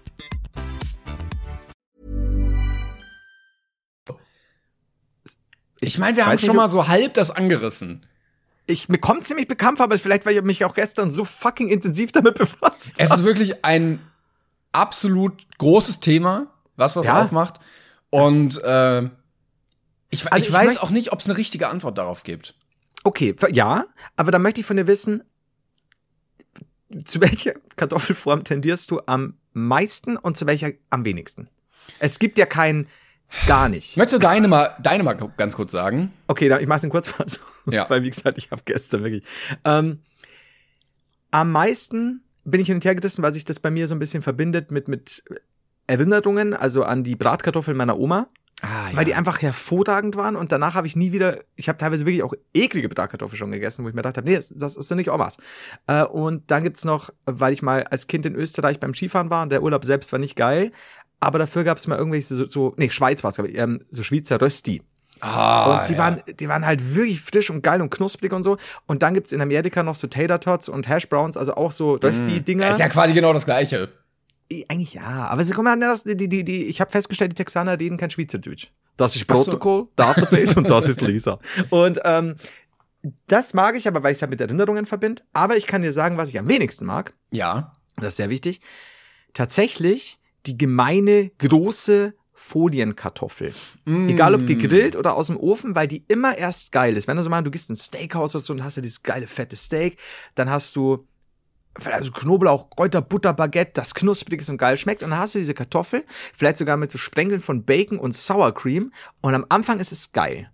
Ich meine, wir haben schon mal so halb das angerissen. Ich, mir kommt ziemlich bekannt vor, aber vielleicht, weil ich mich auch gestern so fucking intensiv damit *laughs* befasst Es ist wirklich ein absolut großes Thema, was das Ja. aufmacht. Und äh, ich, Also ich ich weiß auch nicht, ob es eine richtige Antwort darauf gibt. Okay, ja, aber dann möchte ich von dir wissen, zu welcher Kartoffelform tendierst du am meisten und zu welcher am wenigsten? Es gibt ja kein gar nicht. Möchtest du deine mal, deine mal ganz kurz sagen? Okay, dann, ich mach's in Kurzfassung. Ja. Weil, wie gesagt, ich habe gestern wirklich. Ähm, am meisten bin ich hin und her gerissen, weil sich das bei mir so ein bisschen verbindet mit, mit Erinnerungen, also an die Bratkartoffeln meiner Oma. Ah, weil die einfach hervorragend waren und danach habe ich nie wieder, ich habe teilweise wirklich auch eklige Bratkartoffeln schon gegessen, wo ich mir gedacht habe, nee, das, das ist ja nicht Omas. Äh, und dann gibt's noch, weil ich mal als Kind in Österreich beim Skifahren war und der Urlaub selbst war nicht geil, aber dafür gab's mal irgendwelche so, so nee, Schweiz glaube ich, ähm, so Schweizer Rösti. Ah, Und die ja. waren, die waren halt wirklich frisch und geil und knusprig und so. Und dann gibt's in Amerika noch so Tater Tots und Hash Browns, also auch so Rösti-Dinger. Ist ja quasi genau das Gleiche. Eigentlich ja, aber sie kommen anders. Die, die, die, ich habe festgestellt, die Texaner reden kein Schweizerdeutsch. Das ist Ach so. Protokoll, Database und das ist *laughs* Lisa. Und ähm, das mag ich aber, weil ich es halt mit Erinnerungen verbinde. Aber ich kann dir sagen, was ich am wenigsten mag. Ja. Und das ist sehr wichtig. Tatsächlich die gemeine große Folienkartoffel. Egal ob gegrillt oder aus dem Ofen, weil die immer erst geil ist. Wenn du so mal, du gehst ins Steakhouse oder so und hast ja dieses geile fette Steak, dann hast du also Knoblauch, Kräuter, Butter, Baguette, das knusprig ist und geil schmeckt. Und dann hast du diese Kartoffel, vielleicht sogar mit so Sprenkeln von Bacon und Sour Cream. Und am Anfang ist es geil.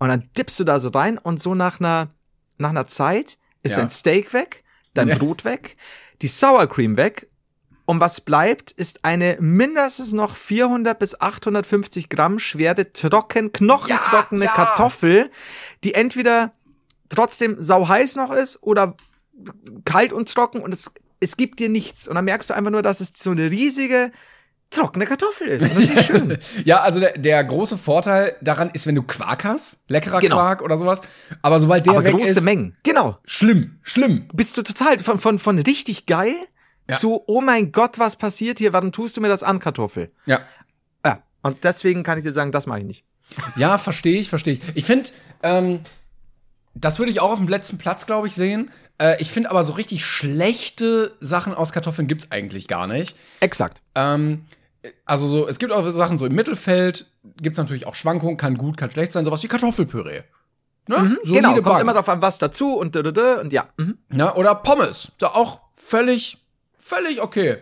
Und dann dippst du da so rein und so nach einer, nach einer Zeit ist Ja. dein Steak weg, dein Ja. Brot weg, die Sour Cream weg. Und was bleibt, ist eine mindestens noch 400 bis 850 Gramm schwere, trocken, knochentrockene Ja, ja. Kartoffel, die entweder trotzdem sau heiß noch ist oder kalt und trocken und es, es gibt dir nichts. Und dann merkst du einfach nur, dass es so eine riesige, trockene Kartoffel ist. Und das ist schön. *laughs* Ja, also der, der große Vorteil daran ist, wenn du Quark hast, leckerer Genau. Quark oder sowas. Aber sobald der Aber weg große ist, Mengen. Genau. schlimm, schlimm. Bist du total von, von, von richtig geil Ja. zu, oh mein Gott, was passiert hier? Warum tust du mir das an, Kartoffel? Ja. Ja. Und deswegen kann ich dir sagen, das mache ich nicht. Ja, verstehe ich, verstehe ich. Ich finde, ähm, das würde ich auch auf dem letzten Platz, glaube ich, sehen. Äh, ich finde aber so richtig schlechte Sachen aus Kartoffeln gibt's eigentlich gar nicht. Exakt. Ähm, also so, es gibt auch Sachen so im Mittelfeld, gibt's natürlich auch Schwankungen, kann gut, kann schlecht sein, sowas wie Kartoffelpüree. Ne? Solide genau, kommt Bank. immer drauf an, was dazu und dö, dö, dö, und ja. Mhm. Ja, oder Pommes. Ja auch völlig, völlig okay.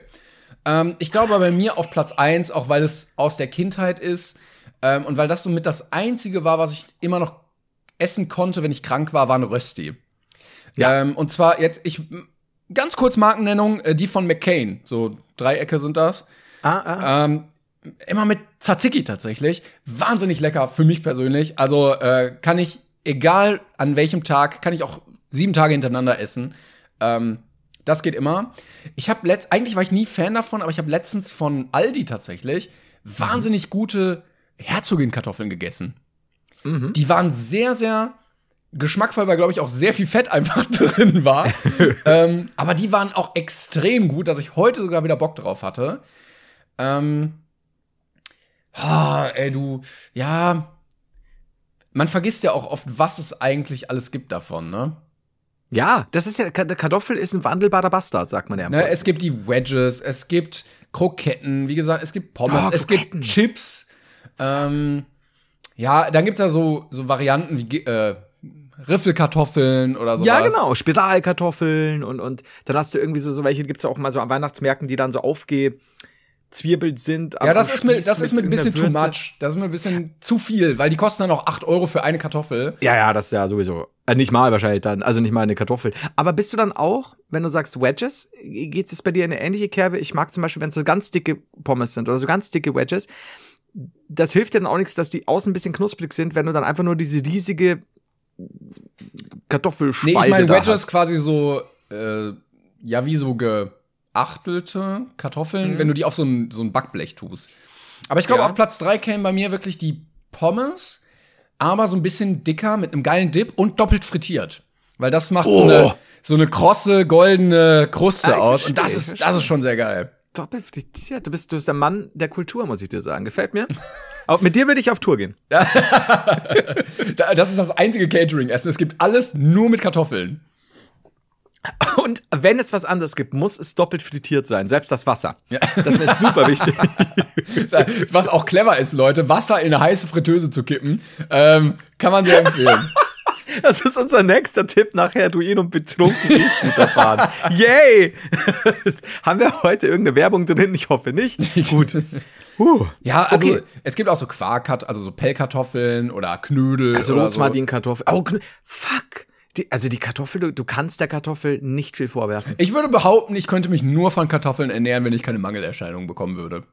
Ähm, ich glaube bei mir auf Platz 1, auch weil es aus der Kindheit ist ähm, und weil das so mit das Einzige war, was ich immer noch essen konnte, wenn ich krank war, war ein Rösti. Ja. Ähm, und zwar jetzt, ich ganz kurz Markennennung, äh, die von McCain. So Dreiecke sind das. Ah, ah. Ähm, immer mit Tzatziki tatsächlich. Wahnsinnig lecker für mich persönlich. Also äh, kann ich, egal an welchem Tag, kann ich auch sieben Tage hintereinander essen. Ähm, das geht immer. Ich habe letzt, eigentlich war ich nie Fan davon, aber ich habe letztens von Aldi tatsächlich wahnsinnig gute Herzogin-Kartoffeln gegessen. Die waren sehr, sehr geschmackvoll, weil, glaube ich, auch sehr viel Fett einfach *laughs* drin war. *laughs* ähm, aber die waren auch extrem gut, dass ich heute sogar wieder Bock drauf hatte. Ähm, ah, ey, du, ja, man vergisst ja auch oft, was es eigentlich alles gibt davon, ne? Ja, das ist ja, Ka- Kartoffel ist ein wandelbarer Bastard, sagt man ja. im ne es gibt die Wedges, es gibt Kroketten, wie gesagt, es gibt Pommes, Oh, es gibt Chips. Ähm, ja, dann gibt's ja so, so Varianten wie äh, Riffelkartoffeln oder sowas. Ja, genau. Spiralkartoffeln und, und dann hast du irgendwie so, so welche, gibt's ja auch mal so an Weihnachtsmärkten, die dann so aufgezwirbelt sind. Ja, das ist mir, das ist mir ein bisschen too much. Das ist mir ein bisschen zu viel, weil die kosten dann auch 8 Euro für eine Kartoffel. Ja, ja, das ist ja sowieso. Äh, nicht mal wahrscheinlich dann, also nicht mal eine Kartoffel. Aber bist du dann auch, wenn du sagst Wedges, geht es bei dir in eine ähnliche Kerbe? Ich mag zum Beispiel, wenn es so ganz dicke Pommes sind oder so ganz dicke Wedges, das hilft dir dann auch nichts, dass die außen ein bisschen knusprig sind, wenn du dann einfach nur diese riesige Kartoffelspalte Nee, ich meine Wedges quasi so, äh, ja, wie so geachtelte Kartoffeln, wenn du die auf so ein, so ein Backblech tust. Aber ich glaube, Ja. auf Platz drei kämen bei mir wirklich die Pommes, aber so ein bisschen dicker mit einem geilen Dip und doppelt frittiert. Weil das macht Oh. so, eine, so eine krosse, goldene Kruste Ah, aus. und verstehe, das ich ist, das ist schon sehr geil. Doppelt frittiert. Du bist, du bist der Mann der Kultur, muss ich dir sagen. Gefällt mir. Aber mit dir würde ich auf Tour gehen. *laughs* Da- Das ist das einzige Catering-Essen. Es gibt alles nur mit Kartoffeln. Und wenn es was anderes gibt, muss es doppelt frittiert sein, selbst das Wasser. Das wäre super wichtig. *laughs* Was auch clever ist, Leute, Wasser in eine heiße Fritteuse zu kippen, ähm, kann man sehr empfehlen. Das ist unser nächster Tipp nachher, Duin und betrunken E-Scooter fahren. Yay! *laughs* Haben wir heute irgendeine Werbung drin? Ich hoffe nicht. Gut. Huh. Ja, also Okay. es gibt auch so Quark, also so Pellkartoffeln oder Knödel Also oder Rosmarinkartoffel. Oh, Kn- fuck. Die, also die Kartoffel, du, du kannst der Kartoffel nicht viel vorwerfen. Ich würde behaupten, ich könnte mich nur von Kartoffeln ernähren, wenn ich keine Mangelerscheinungen bekommen würde.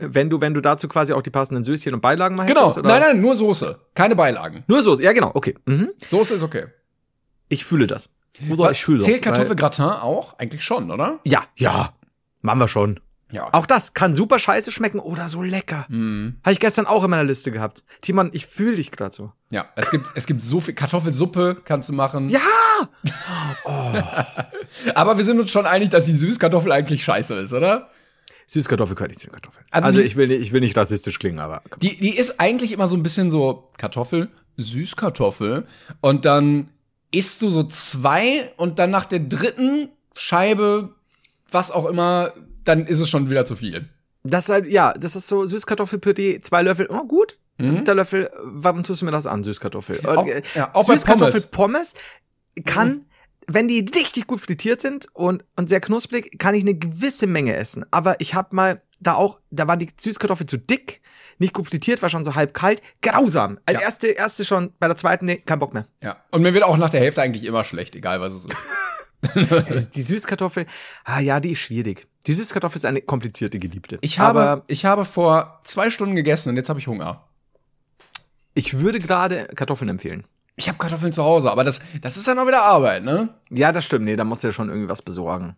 Wenn du, wenn du dazu quasi auch die passenden Söschen und Beilagen mal Genau, oder? nein, nein, nur Soße, keine Beilagen. Nur so, ja genau, okay. Mhm. Soße ist okay. Ich fühle das. Bruder, ich fühle das. Zählt Kartoffelgratin auch? Eigentlich schon, oder? Ja, ja. Machen wir schon. Ja. Auch das kann super scheiße schmecken oder so lecker. Mhm. Habe ich gestern auch in meiner Liste gehabt. Timon, ich fühle dich gerade so. Ja, es gibt, es gibt so viel Kartoffelsuppe kannst du machen. Ja! *laughs* Aber wir sind uns schon einig, dass die Süßkartoffel eigentlich scheiße ist, oder? Süßkartoffel gehört nicht zu den Kartoffeln. Also Also, die- ich, will nicht, ich will nicht rassistisch klingen, aber. Die, die ist eigentlich immer so ein bisschen so Kartoffel, Süßkartoffel. Und dann isst du so zwei und dann nach der dritten Scheibe, was auch immer, dann ist es schon wieder zu viel. Das ist halt, ja, das ist so Süßkartoffelpüree, zwei Löffel, oh gut. Dritter Löffel, warum tust du mir das an, Süßkartoffel? Mhm. Auch- ja, auch Süßkartoffelpommes kann, wenn die richtig gut frittiert sind und, und sehr knusprig, kann ich eine gewisse Menge essen. Aber ich habe mal da auch, da war die Süßkartoffel zu dick, nicht gut frittiert, war schon so halb kalt, grausam. Als Ja. erste, erste schon, bei der zweiten, nee, kein Bock mehr. Ja. Und mir wird auch nach der Hälfte eigentlich immer schlecht, egal was es ist. *laughs* *laughs* Also die Süßkartoffel, ah ja, die ist schwierig. Die Süßkartoffel ist eine komplizierte Geliebte. Ich habe, Aber ich habe vor zwei Stunden gegessen und jetzt habe ich Hunger. ich würde gerade Kartoffeln empfehlen. Ich habe Kartoffeln zu Hause, aber das, das ist dann auch wieder Arbeit, ne? Ja, das stimmt. Nee, da musst du ja schon irgendwie was besorgen.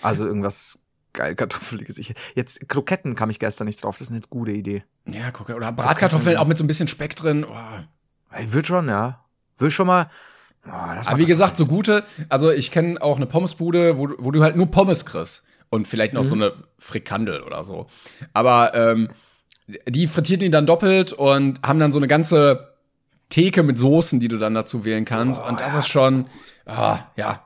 Also irgendwas geil Kartoffeliges. Ich, jetzt Kroketten kam ich gestern nicht drauf. Das ist eine gute Idee. Ja, guck, oder Bratkartoffeln auch mit so ein bisschen Speck drin. Oh. Ey, wird schon, ja. Will schon mal. Oh, Aber wie gesagt, so gute, also ich kenne auch eine Pommesbude, wo, du- wo du halt nur Pommes kriegst. Und vielleicht noch so eine Frikandel oder so. Aber ähm, die frittieren die dann doppelt und haben dann so eine ganze Theke mit Soßen, die du dann dazu wählen kannst. und das ja, ist schon, ah, ja.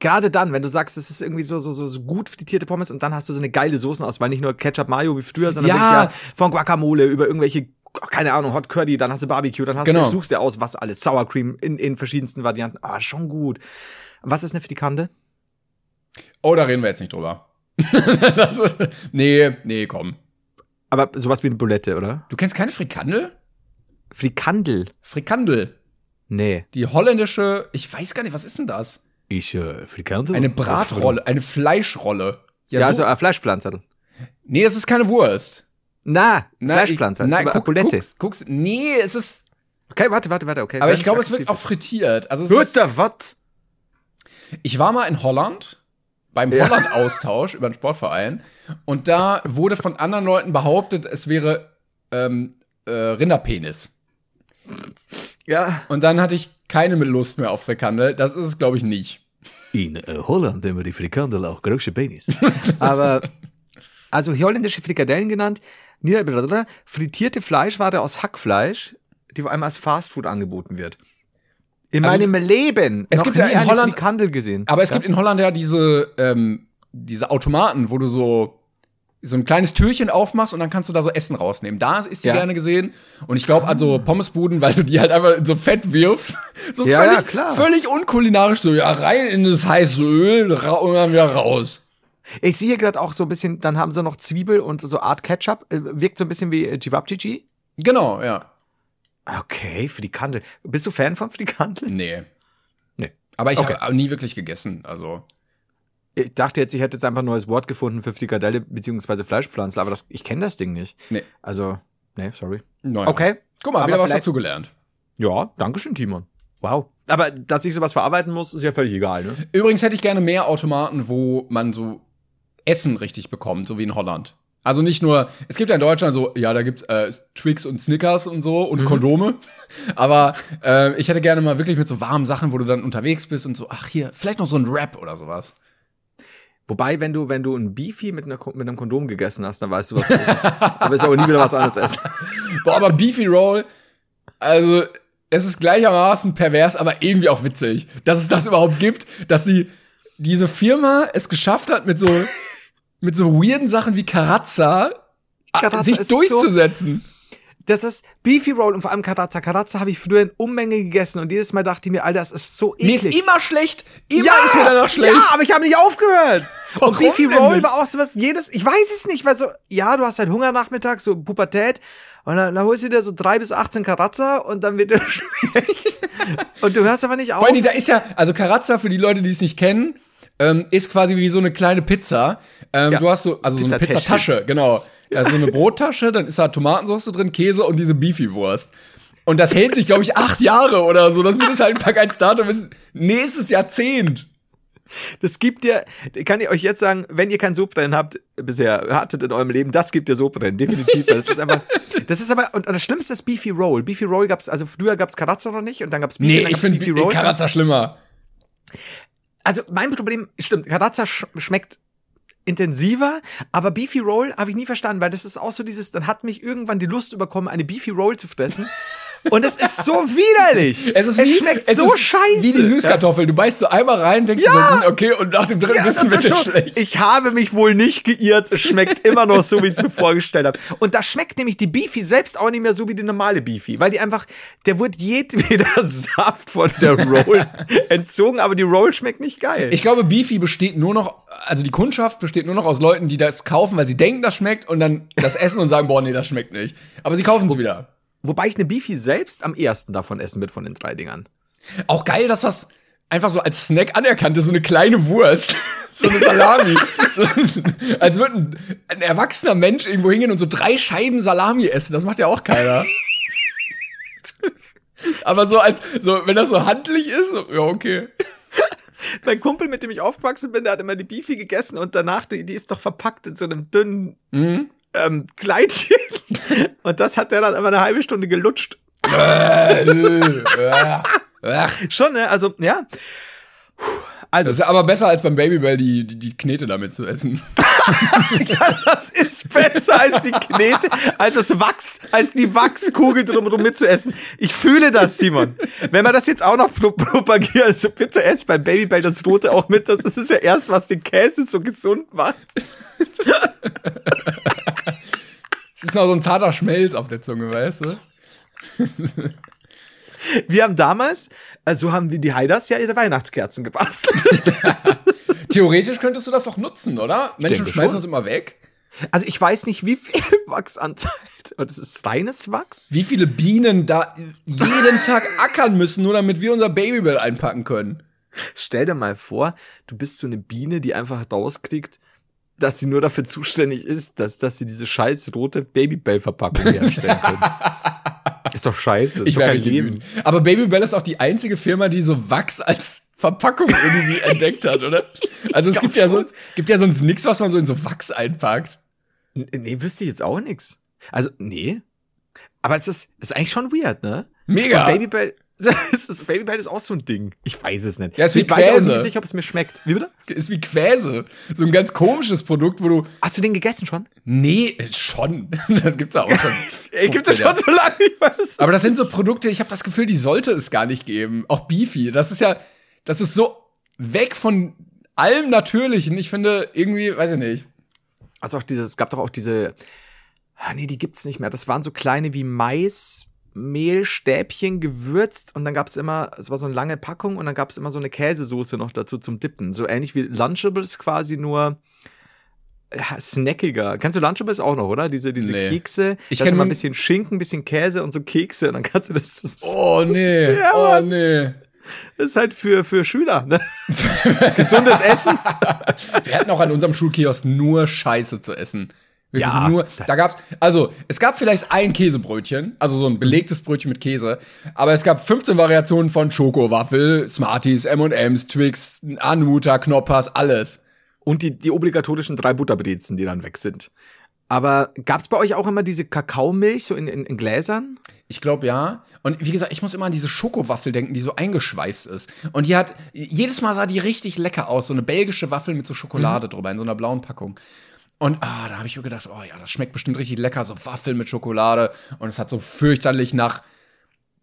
Gerade dann, wenn du sagst, es ist irgendwie so, so, so, gut frittierte Pommes und dann hast du so eine geile Soßenauswahl. Nicht nur Ketchup, Mayo wie früher, sondern Ja. ja von Guacamole über irgendwelche, keine Ahnung, Hot Curdy, dann hast du Barbecue, dann hast Genau. du, suchst dir aus, was alles. Sour Cream in, in verschiedensten Varianten. Ah, schon gut. Was ist eine Fritikande? Oh, da reden wir jetzt nicht drüber. *laughs* das ist, nee, nee, komm. Aber sowas wie eine Bulette, oder? Du kennst keine Frikandel? Frikandel? Frikandel. Nee. Die holländische, ich weiß gar nicht, was ist denn das? Ich, äh, Frikandel? Eine Bratrolle, eine Fleischrolle. Ja, so- also äh, Fleischpflanzerl. Nee, es ist keine Wurst. Na, Na, Fleischpflanzer. Aber guck, guck's, guck's. Nee, es ist. Okay, warte, warte, warte, okay. Aber ich glaube, es wird auch frittiert. Also Guter was? ich war mal in Holland beim Ja. Holland-Austausch über einen Sportverein und da wurde von anderen Leuten behauptet, es wäre ähm, äh, Rinderpenis. Ja. Und dann hatte ich keine Lust mehr auf Frikandel. Das ist es, glaube ich, nicht. In äh, Holland nehmen wir die Frikandel auch große Penis. *laughs* aber, also holländische Frikadellen genannt, frittierte Fleischware aus Hackfleisch, die vor allem als Fastfood angeboten wird. In Also, meinem Leben es gibt nie ja in Holland- Frikandel gesehen. Aber es gibt in Holland ja diese, ähm, diese Automaten, wo du so so ein kleines Türchen aufmachst und dann kannst du da so Essen rausnehmen. Da ist die Ja. gerne gesehen. Und ich glaube, also Pommesbuden, weil du die halt einfach in so Fett wirfst. *laughs* So Ja, völlig, ja, klar. völlig unkulinarisch, so ja, rein in das heiße Öl und dann wieder raus. Ich sehe gerade auch so ein bisschen, dann haben sie noch Zwiebel und so Art Ketchup. Äh, Wirkt so ein bisschen wie äh, Chibabchichi. Genau, ja. Okay, Frikandel. Bist du Fan von Frikandel? Nee. Nee. Aber ich Okay. habe nie wirklich gegessen. Also. Ich dachte jetzt, ich hätte jetzt einfach ein neues Wort gefunden für Frikadelle beziehungsweise Fleischpflanzen, aber das, ich kenne das Ding nicht. Nee. Also, nee, sorry. Naja. Okay. Guck mal, Aber wieder was dazugelernt. Ja, danke schön, Timon. Wow. Aber dass ich sowas verarbeiten muss, ist ja völlig egal, ne? Übrigens hätte ich gerne mehr Automaten, wo man so Essen richtig bekommt, so wie in Holland. Also nicht nur, es gibt ja in Deutschland so, ja, da gibt's äh, Twix und Snickers und so und Kondome. *laughs* Aber äh, ich hätte gerne mal wirklich mit so warmen Sachen, wo du dann unterwegs bist und so, ach hier, vielleicht noch so ein Rap oder sowas. Wobei, wenn du, wenn du ein Beefy mit, einer, mit einem Kondom gegessen hast, dann weißt du, was los ist. Aber wirst aber nie wieder was anderes essen. *laughs* Boah, aber Beefy Roll, also es ist gleichermaßen pervers, aber irgendwie auch witzig, dass es das überhaupt gibt, dass sie diese Firma es geschafft hat, mit so mit so weirden Sachen wie Karazza a- Karazza sich ist so- durchzusetzen. Das ist Beefy Roll und vor allem Karazza. Karazza habe ich früher in Unmenge gegessen und jedes Mal dachte ich mir, Alter, das ist so Mir ist eklig. immer schlecht, immer ist mir danach schlecht. Ja, aber ich habe nicht aufgehört. *laughs* Warum und Beefy Roll war auch so was, jedes, ich weiß es nicht, weil so, ja, du hast halt Hunger nachmittags, so Pubertät, und dann, dann holst du dir so drei bis 18 Karazza und dann wird dir *laughs* schlecht. *laughs* und du hörst aber nicht auf. Vor allem, da ist ja, also Karazza, für die Leute, die es nicht kennen, ähm, ist quasi wie so eine kleine Pizza. Ähm, Ja, Du hast so, also so eine. Pizzatasche, genau. Da ist so eine Brottasche, dann ist da Tomatensauce drin, Käse und diese Beefy-Wurst. Und das hält sich, glaube ich, acht Jahre oder so. Das Mindesthaltbarkeitsdatum ist nächstes Jahrzehnt. Das gibt dir, kann ich euch jetzt sagen, wenn ihr kein Sodbrennen habt, bisher hattet in eurem Leben, das gibt dir Sodbrennen, definitiv. Das ist einfach, *laughs* das ist aber, und das Schlimmste ist Beefy Roll. Beefy Roll gab's, also früher gab's Karazza noch nicht und dann gab's Beefy, Nee, dann ich finde Beefy Roll. Karazza schlimmer. Also mein Problem, stimmt, Karazza sch schmeckt intensiver, aber Beefy Roll habe ich nie verstanden, weil das ist auch so dieses, dann hat mich irgendwann die Lust überkommen, eine Beefy Roll zu fressen. Und es ist so widerlich. *laughs* Es, ist wie, schmeckt es so ist scheiße. Wie die Süßkartoffel. Du beißt so einmal rein, denkst Ja. du so, hm, okay, und nach dem dritten Ja, bist du bitte ist so, schlecht. ich habe mich wohl nicht geirrt. Es schmeckt immer noch so, wie ich es mir vorgestellt habe. Und da schmeckt nämlich die Beefy selbst auch nicht mehr so wie die normale Beefy, weil die einfach, der wird jedweder *laughs* Saft von der Roll *laughs* entzogen, aber die Roll schmeckt nicht geil. Ich glaube, Beefy besteht nur noch, also die Kundschaft besteht nur noch aus Leuten, die das kaufen, weil sie denken, das schmeckt und dann das essen und sagen, boah, nee, das schmeckt nicht. Aber sie kaufen es wieder. Wobei ich eine Beefy selbst am ersten davon essen wird von den drei Dingern. Auch geil, dass das einfach so als Snack anerkannt ist, so eine kleine Wurst. *laughs* so eine Salami. so, als würde ein, ein erwachsener Mensch irgendwo hingehen und so drei Scheiben Salami essen. Das macht ja auch keiner. *laughs* Aber so als, so, wenn das so handlich ist, so, ja, okay. Mein Kumpel, mit dem ich aufgewachsen bin, der hat immer die Beefy gegessen und danach, die, die ist doch verpackt in so einem dünnen ähm, Kleidchen. *laughs* Und das hat der dann immer eine halbe Stunde gelutscht. Ach, *laughs* Schon, ne? Also, ja. Also, Das ist aber besser als beim Babybell die, die, die Knete damit zu essen. *laughs* das ist besser als die Knete, als das Wachs, als die Wachskugel drumherum mitzuessen. Ich fühle das, Simon. Wenn wir das jetzt auch noch pro propagieren, also bitte esst beim Babybell das Rote auch mit. Das ist ja erst, was den Käse so gesund macht. Es ist noch so ein zarter Schmelz auf der Zunge, weißt du? *laughs* Wir haben damals, also haben wir die Haiders ja ihre Weihnachtskerzen gebastelt. *laughs* Theoretisch könntest du das doch nutzen, oder? Menschen schmeißen schon. das immer weg. Also ich weiß nicht, wie viel *laughs* Wachsanteil. Und es ist reines Wachs? Wie viele Bienen da jeden Tag ackern müssen, nur damit wir unser Babybell einpacken können. Stell dir mal vor, du bist so eine Biene, die einfach rauskriegt, dass sie nur dafür zuständig ist, dass, dass sie diese scheiß rote Babybell-Verpackung herstellen können. Ist doch scheiße. Ist Ich doch kein Leben. wütend. Aber Babybell ist auch die einzige Firma, die so Wachs als Verpackung irgendwie *laughs* entdeckt hat, oder? Also es gibt ja, so, gibt ja sonst nichts, was man so in so Wachs einpackt. Nee, wüsste ich jetzt auch nix. Also, nee. Aber es ist, ist eigentlich schon weird, ne? Mega. Und Babybell, *laughs* ist, Babybell ist auch so ein Ding. Ich weiß es nicht. Ja, ist wie ich weiß auch Quäse. nicht sicher, ob es mir schmeckt. Wie bitte? Ist wie Quäse. So ein ganz komisches Produkt, wo du. Hast du den gegessen schon? Nee, schon. *laughs* Das gibt's ja auch schon. *laughs* Ey, gibt es 15 Jahre. schon so lange? Ich weiß Aber das sind so Produkte, ich habe das Gefühl, die sollte es gar nicht geben. Auch Beefy. Das ist ja, das ist so weg von allem Natürlichen. Ich finde irgendwie, weiß ich nicht. Also auch dieses, es gab doch auch diese, ah, nee, die gibt's nicht mehr. Das waren so kleine wie Mais, Mehlstäbchen gewürzt und dann gab's immer, es war so eine lange Packung und dann gab's immer so eine Käsesoße noch dazu zum Dippen. So ähnlich wie Lunchables quasi nur ja, snackiger. Kennst du Lunchables auch noch, oder? Diese, diese Nee. Kekse. Ich da ist kenn immer ein bisschen Schinken, ein bisschen Käse und so Kekse und dann kannst du das. das Oh nee, *laughs* Ja, oh nee. Das ist halt für, für Schüler. Ne? *laughs* Gesundes Essen. Wir hatten auch an unserem Schulkiosk nur Scheiße zu essen. Wirklich Ja, nur. Da gab's, also, es gab vielleicht ein Käsebrötchen, also so ein belegtes Brötchen mit Käse, aber es gab 15 Variationen von Schokowaffel, Smarties, M&M's, Twix, Anuta, Knoppers, alles. Und die, die obligatorischen drei Butterbrezen, die dann weg sind. Aber gab's bei euch auch immer diese Kakaomilch so in, in, in Gläsern? Ich glaube ja. Und wie gesagt, ich muss immer an diese Schokowaffel denken, die so eingeschweißt ist. Und die hat, jedes Mal sah die richtig lecker aus. So eine belgische Waffel mit so Schokolade drüber in so einer blauen Packung. Und ah, da habe ich mir gedacht, oh ja, das schmeckt bestimmt richtig lecker, so Waffel mit Schokolade. Und es hat so fürchterlich nach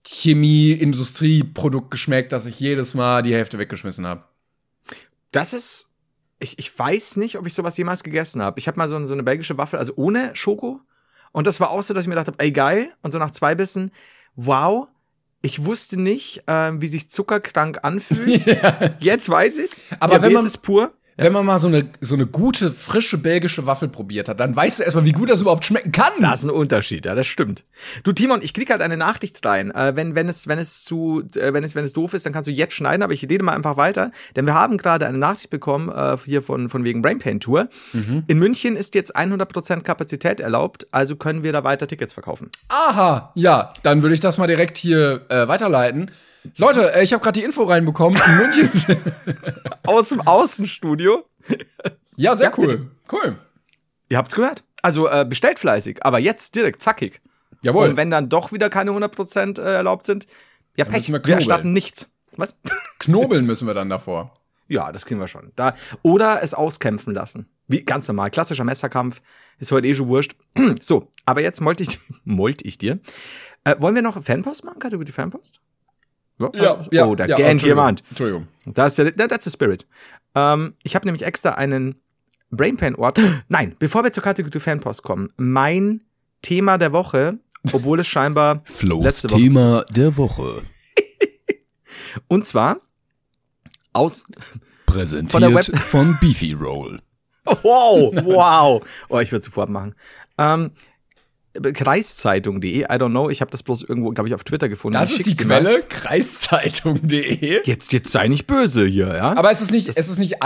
Chemie-Industrieprodukt geschmeckt, dass ich jedes Mal die Hälfte weggeschmissen habe. Das ist. Ich, ich weiß nicht, ob ich sowas jemals gegessen habe. Ich habe mal so, so eine belgische Waffel, also ohne Schoko. Und das war auch so, dass ich mir gedacht habe, ey geil. Und so nach zwei Bissen, wow, ich wusste nicht, ähm, wie sich zuckerkrank anfühlt. *laughs* Jetzt weiß ich's. Aber wenn man- Diabetes pur. Wenn man mal so eine, so eine gute, frische belgische Waffel probiert hat, dann weißt du erstmal, wie gut das überhaupt schmecken kann. Das ist ein Unterschied, ja, das stimmt. Du Timon, ich krieg halt eine Nachricht rein. Äh, wenn wenn es wenn es zu äh, wenn es wenn es doof ist, dann kannst du jetzt schneiden, aber ich rede mal einfach weiter, denn wir haben gerade eine Nachricht bekommen äh, hier von von wegen Brain Pain Tour. In München ist jetzt 100% Kapazität erlaubt, also können wir da weiter Tickets verkaufen. Aha, ja, dann würde ich das mal direkt hier äh, weiterleiten. Leute, äh, ich habe gerade die Info reinbekommen. In München. *laughs* Aus dem Außenstudio. ja, sehr Ja, cool. Cool. Ihr habt's gehört. Also äh, bestellt fleißig, aber jetzt direkt zackig. Jawohl. Und wenn dann doch wieder keine 100% äh, erlaubt sind, ja Pech, müssen wir wir, knobeln. erstatten nichts. Was? *laughs* Knobeln müssen wir dann davor. Ja, das kriegen wir schon. Da, oder es auskämpfen lassen. Wie ganz normal. Klassischer Messerkampf. Ist heute eh schon wurscht. *clears throat* so, aber jetzt mollte ich, *laughs* mollte ich dir. Äh, wollen wir noch Fanpost machen? Kategorie Fanpost? Oh, da ja, gähnt Entschuldigung. jemand. Entschuldigung. Da ist der, that's the spirit. Ähm, ich habe nämlich extra einen Brainpan-Ort. *gasps* Nein, bevor wir zur Kategorie Fanpost kommen. Mein Thema der Woche, obwohl es scheinbar *laughs* Flo's letzte Woche Thema der Woche. *laughs* Und zwar aus *laughs* Präsentiert Von der Web- von Beefy Roll. Wow, wow. Oh, ich würde sofort machen. Ähm, Kreiszeitung.de, I don't know, ich habe das bloß irgendwo, glaube ich, auf Twitter gefunden. Das Ich ist die. Quelle, kreiszeitung.de. Jetzt, jetzt sei nicht böse hier, ja? Aber es ist nicht, es ist nicht,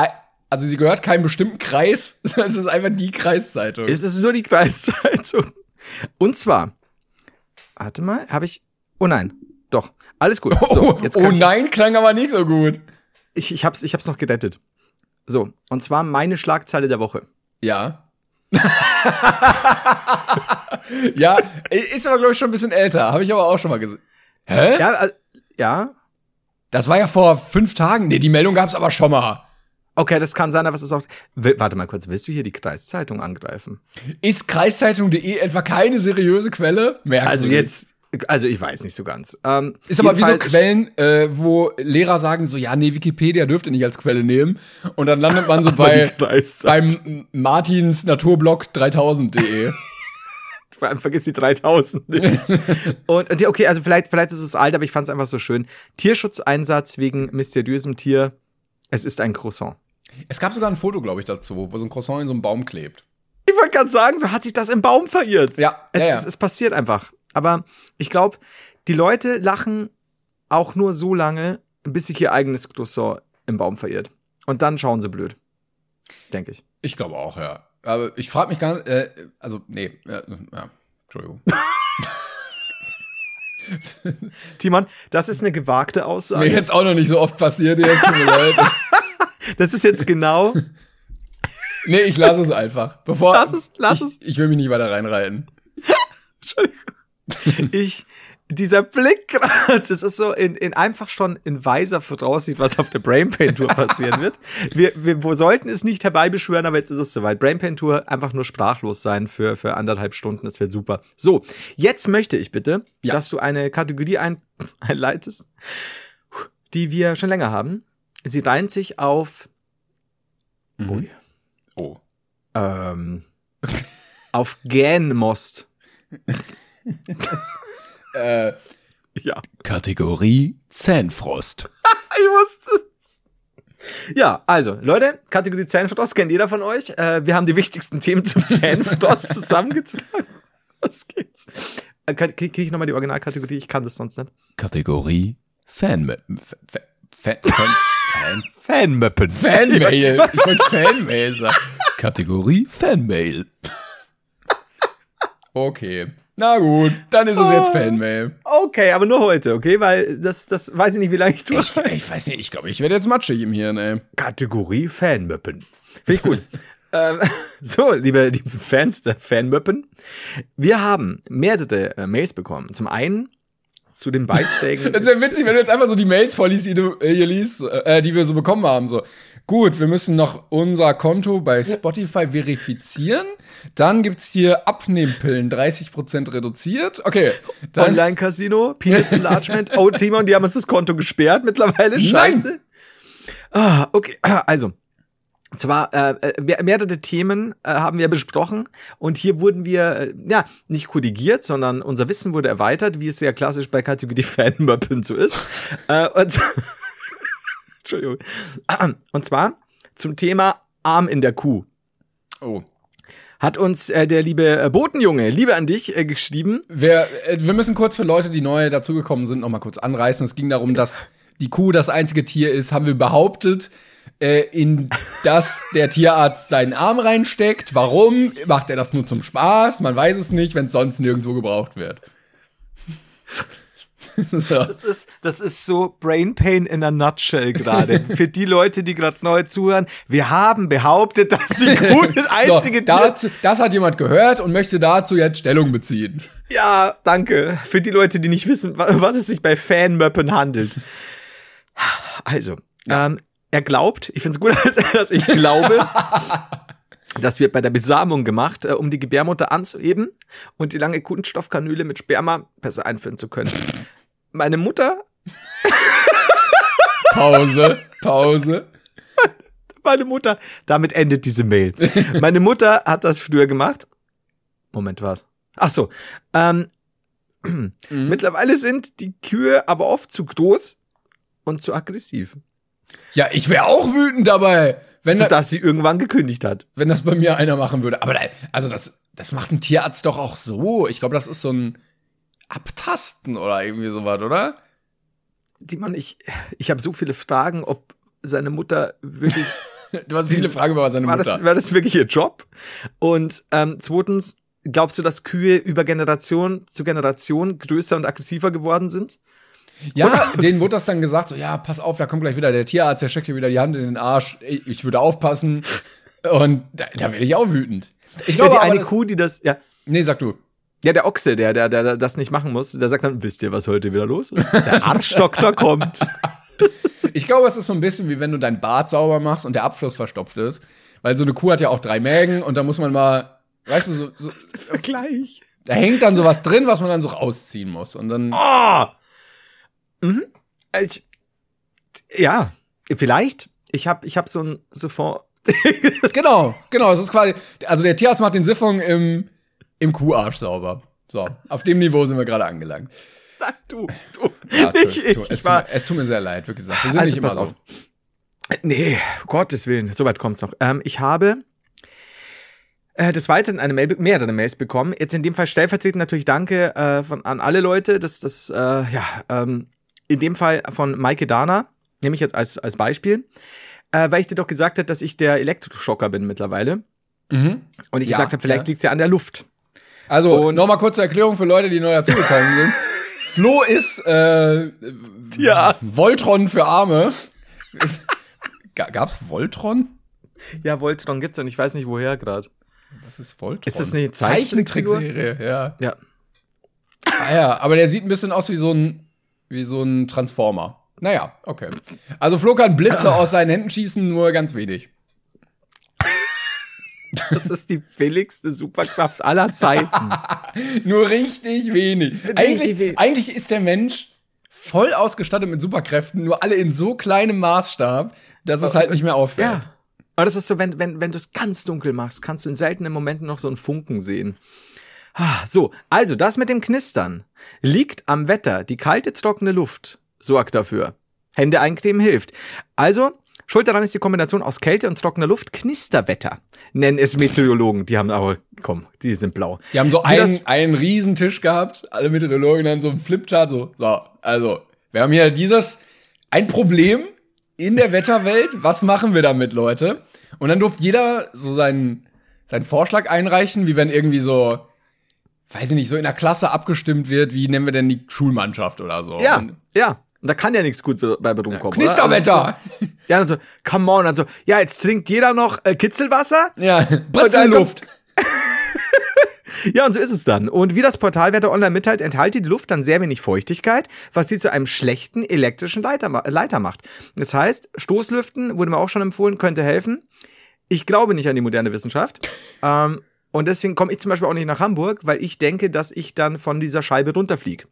also sie gehört keinem bestimmten Kreis, *laughs* sondern es ist einfach die Kreiszeitung. es ist nur die Kreiszeitung. Und zwar, warte mal, habe ich, oh nein, doch, alles gut. So, oh, jetzt oh ich, nein, klang aber nicht so gut. ich, ich, hab's, ich hab's noch gerettet. So, und zwar meine Schlagzeile der Woche. Ja. *laughs* ja, ist aber, glaube ich, schon ein bisschen älter. Habe ich aber auch schon mal gesehen. Hä? Ja, äh, ja, Das war ja vor fünf Tagen. Nee, die Meldung gab es aber schon mal. okay, das kann sein, aber es ist auch, warte mal kurz, willst du hier die Kreiszeitung angreifen? Ist kreiszeitung.de etwa keine seriöse Quelle? Merkwürdig. Also jetzt, also ich weiß nicht so ganz. Ähm, Ist aber wie so Quellen, äh, wo Lehrer sagen so, ja, nee, Wikipedia dürft ihr nicht als Quelle nehmen. Und dann landet man so *laughs* bei, beim Martins Naturblog 3000.de. *laughs* Vor allem vergiss die 3000 nicht. *laughs* und, okay, also vielleicht, vielleicht ist es alt, aber ich fand es einfach so schön. Tierschutzeinsatz wegen mysteriösem Tier. Es ist ein Croissant. es gab sogar ein Foto, glaube ich, dazu, wo so ein Croissant in so einem Baum klebt. Ich wollte gerade sagen, so hat sich das im Baum verirrt. Ja, es, ja, ja. Es, es passiert einfach. Aber ich glaube, die Leute lachen auch nur so lange, bis sich ihr eigenes Croissant im Baum verirrt. Und dann schauen sie blöd. Denke ich. Ich glaube auch, ja. Aber ich frage mich gar nicht, äh, also, nee, äh, ja, Entschuldigung. *laughs* Timon, das ist eine gewagte Mir Aussage. jetzt auch noch nicht so oft passiert, jetzt tut mir leid. *laughs* Das ist jetzt genau. Nee, ich lasse es einfach. Bevor, Lass es, lass ich, es. Ich will mich nicht weiter reinreiten. *laughs* *laughs* ich, dieser Blick gerade, das ist so in, in einfach schon in weiser Voraussicht, was auf der Brain Pain Tour *laughs* passieren wird. Wir, wir, wir sollten es nicht herbeibeschwören, aber jetzt ist es soweit. Brain Pain Tour einfach nur sprachlos sein für, für anderthalb Stunden, das wird super. So, jetzt möchte ich bitte, Ja. dass du eine Kategorie ein, *laughs* einleitest, die wir schon länger haben. Sie reimt sich auf, Ui, Oh. ähm, auf Gänmost. *laughs* Äh, Ja. Kategorie Zahnfrost. *laughs* Ich wusste es. Ja, also, Leute, Kategorie Zahnfrost kennt jeder von euch. Äh, wir haben die wichtigsten Themen zum *laughs* Zahnfrost zusammengetragen. Was geht's? Äh, kann- Krieg ich nochmal die Originalkategorie? Ich kann das sonst nicht. Kategorie. Fan, Fan, Fan, Fanmöppen. Fanmail. Ich wollte Fanmail sagen. Kategorie Fanmail. Okay. Na gut, dann ist es jetzt Fanmail. Okay, aber nur heute, okay? Weil das, das weiß ich nicht, wie lange ich tue. Ich, ich weiß nicht, ich glaube, ich werde jetzt matschig im Hirn, ey. Kategorie Fanmöppen. Finde ich gut. *laughs* ähm, so, liebe, liebe Fans der Fanmöppen. Wir haben mehrere äh, Mails bekommen. Zum einen zu den Beiträgen. *laughs* Das wäre witzig, wenn du jetzt einfach so die Mails vorliest, die du äh, hier liest, äh, die wir so bekommen haben. So, gut, wir müssen noch unser Konto bei Spotify verifizieren. Dann gibt's hier Abnehmpillen, 30% reduziert. Okay, dann Online-Casino, Penis Enlargement. Oh, Timon, die haben uns das Konto gesperrt mittlerweile. Scheiße. Ah, okay, also. Zwar äh, äh, mehr- mehrere Themen äh, haben wir besprochen und hier wurden wir äh, ja nicht korrigiert, sondern unser Wissen wurde erweitert, wie es ja klassisch bei Kategorie *laughs* Fanmöppen so ist. äh, und *laughs* Entschuldigung. Und zwar zum Thema Arm in der Kuh. Oh. Hat uns äh, der liebe äh, Botenjunge, Liebe an dich, äh, geschrieben. Wir, äh, wir müssen kurz für Leute, die neu dazugekommen sind, noch mal kurz anreißen. Es ging darum, dass die Kuh das einzige Tier ist, haben wir behauptet, äh, in das der Tierarzt seinen Arm reinsteckt. Warum? Macht er das nur zum Spaß? Man weiß es nicht, wenn es sonst nirgendwo gebraucht wird. *laughs* so. Das ist, das ist so Brain Pain in a nutshell gerade. *laughs* Für die Leute, die gerade neu zuhören, wir haben behauptet, dass die Kuh das einzige so, Tier dazu, das hat jemand gehört und möchte dazu jetzt Stellung beziehen. Ja, danke. Für die Leute, die nicht wissen, wa- was es sich bei Fanmöppen handelt. Also, ähm, er glaubt, ich finde es gut, *laughs* dass ich glaube, *laughs* das wird bei der Besamung gemacht, äh, um die Gebärmutter anzuheben und die lange Kunststoffkanüle mit Sperma besser einführen zu können. Meine Mutter *laughs* Pause, Pause. Meine Mutter, damit endet diese Mail. Meine Mutter hat das früher gemacht. Moment, was? Ach so. Ähm, *clears throat* Mittlerweile sind die Kühe aber oft zu groß und zu aggressiv. Ja, ich wäre auch wütend dabei, wenn, da, sodass sie irgendwann gekündigt hat. wenn das bei mir einer machen würde. Aber da, also das, das macht ein Tierarzt doch auch so. Ich glaube, das ist so ein Abtasten oder irgendwie sowas, oder? Simon, ich, ich habe so viele Fragen, ob seine Mutter wirklich. *laughs* Du hast viele Fragen über seine war, Mutter. das, war das wirklich ihr Job? Und ähm, zweitens, glaubst du, dass Kühe über Generation zu Generation größer und aggressiver geworden sind? Ja, denen wurde das dann gesagt, so, ja, pass auf, da kommt gleich wieder der Tierarzt, der steckt dir wieder die Hand in den Arsch. Ich, würde aufpassen. Und da, da werde ich auch wütend. Ich Ja, glaube die aber, eine das, Kuh, die das, ja, Nee, sag du. Ja, der Ochse, der, der, der das nicht machen muss, der sagt dann, wisst ihr, was heute wieder los ist? Der Arschdoktor kommt. *laughs* Ich glaube, es ist so ein bisschen wie wenn du dein Bad sauber machst und der Abfluss verstopft ist. Weil so eine Kuh hat ja auch drei Mägen und da muss man mal, weißt du, so, so, Vergleich. da hängt dann sowas drin, was man dann so rausziehen muss. Und dann. Oh! Mhm. Ich, ja, vielleicht. Ich habe ich hab so ein Siphon. *laughs* Genau, genau. Es ist quasi. Also der Tierarzt macht den Siphon im, im Kuharsch sauber. So, auf dem Niveau sind wir gerade angelangt. Nein, du, du. Ja, tu- ich, tu- es, war, mir- es tut mir sehr leid, wie gesagt. Wir sind Also, nicht immer pass so. auf. Nee, um Gottes Willen, so weit kommt's noch. Ähm, ich habe äh, des Weiteren eine Mail, mehrere Mails bekommen. Jetzt in dem Fall stellvertretend natürlich Danke äh, von, an alle Leute. Das, das, äh, ja, ähm, in dem Fall von Maike Dana, nehme ich jetzt als, als Beispiel, äh, weil ich dir doch gesagt habe, dass ich der Elektroschocker bin mittlerweile. Mhm. Und ich Ja, gesagt habe, vielleicht ja. liegt's ja an der Luft. Also, nochmal kurze Erklärung für Leute, die neu dazugekommen sind. Flo ist äh, Tierarzt. Voltron für Arme. Ga- Gab's Voltron? Ja, Voltron gibt's und ich weiß nicht woher gerade. Was ist Voltron? Ist das eine? Zeichentrickserie? Ja. Ja. Ah ja, aber der sieht ein bisschen aus wie so ein, wie so ein Transformer. Naja, okay. Also Flo kann Blitze aus seinen Händen schießen, nur ganz wenig. Das ist die billigste Superkraft aller Zeiten. *laughs* Nur richtig wenig. Eigentlich, eigentlich ist der Mensch voll ausgestattet mit Superkräften, nur alle in so kleinem Maßstab, dass es halt nicht mehr auffällt. Ja. Aber das ist so, wenn, wenn, wenn du es ganz dunkel machst, kannst du in seltenen Momenten noch so einen Funken sehen. Ah, So, also das mit dem Knistern liegt am Wetter. Die kalte, trockene Luft sorgt dafür. Hände eincremen hilft. Also, schuld daran ist die Kombination aus Kälte und trockener Luft. Knisterwetter nennen es Meteorologen. Die haben aber, komm, die sind blau. Die haben so das- einen, einen riesen Tisch gehabt, alle Meteorologen dann so einen Flipchart, so, so, also, Wir haben hier dieses, ein Problem in der Wetterwelt. Was machen wir damit, Leute? Und dann durfte jeder so seinen, seinen Vorschlag einreichen, wie wenn irgendwie so, weiß ich nicht, so in der Klasse abgestimmt wird, wie nennen wir denn die Schulmannschaft oder so. Ja, Und, ja. Und da kann ja nichts gut bei rumkommen. Knisterwetter! Also es ist so- ja, dann so, come on, also, ja, jetzt trinkt jeder noch äh, Kitzelwasser. Ja, Britzelluft. *laughs* Ja, und so ist es dann. Und wie das Portal Wetter Online mitteilt, enthalte die Luft dann sehr wenig Feuchtigkeit, was sie zu einem schlechten elektrischen Leiter, Leiter macht. Das heißt, Stoßlüften, wurde mir auch schon empfohlen, könnte helfen. Ich glaube nicht an die moderne Wissenschaft. ähm, und deswegen komme ich zum Beispiel auch nicht nach Hamburg, weil ich denke, dass ich dann von dieser Scheibe runterfliege.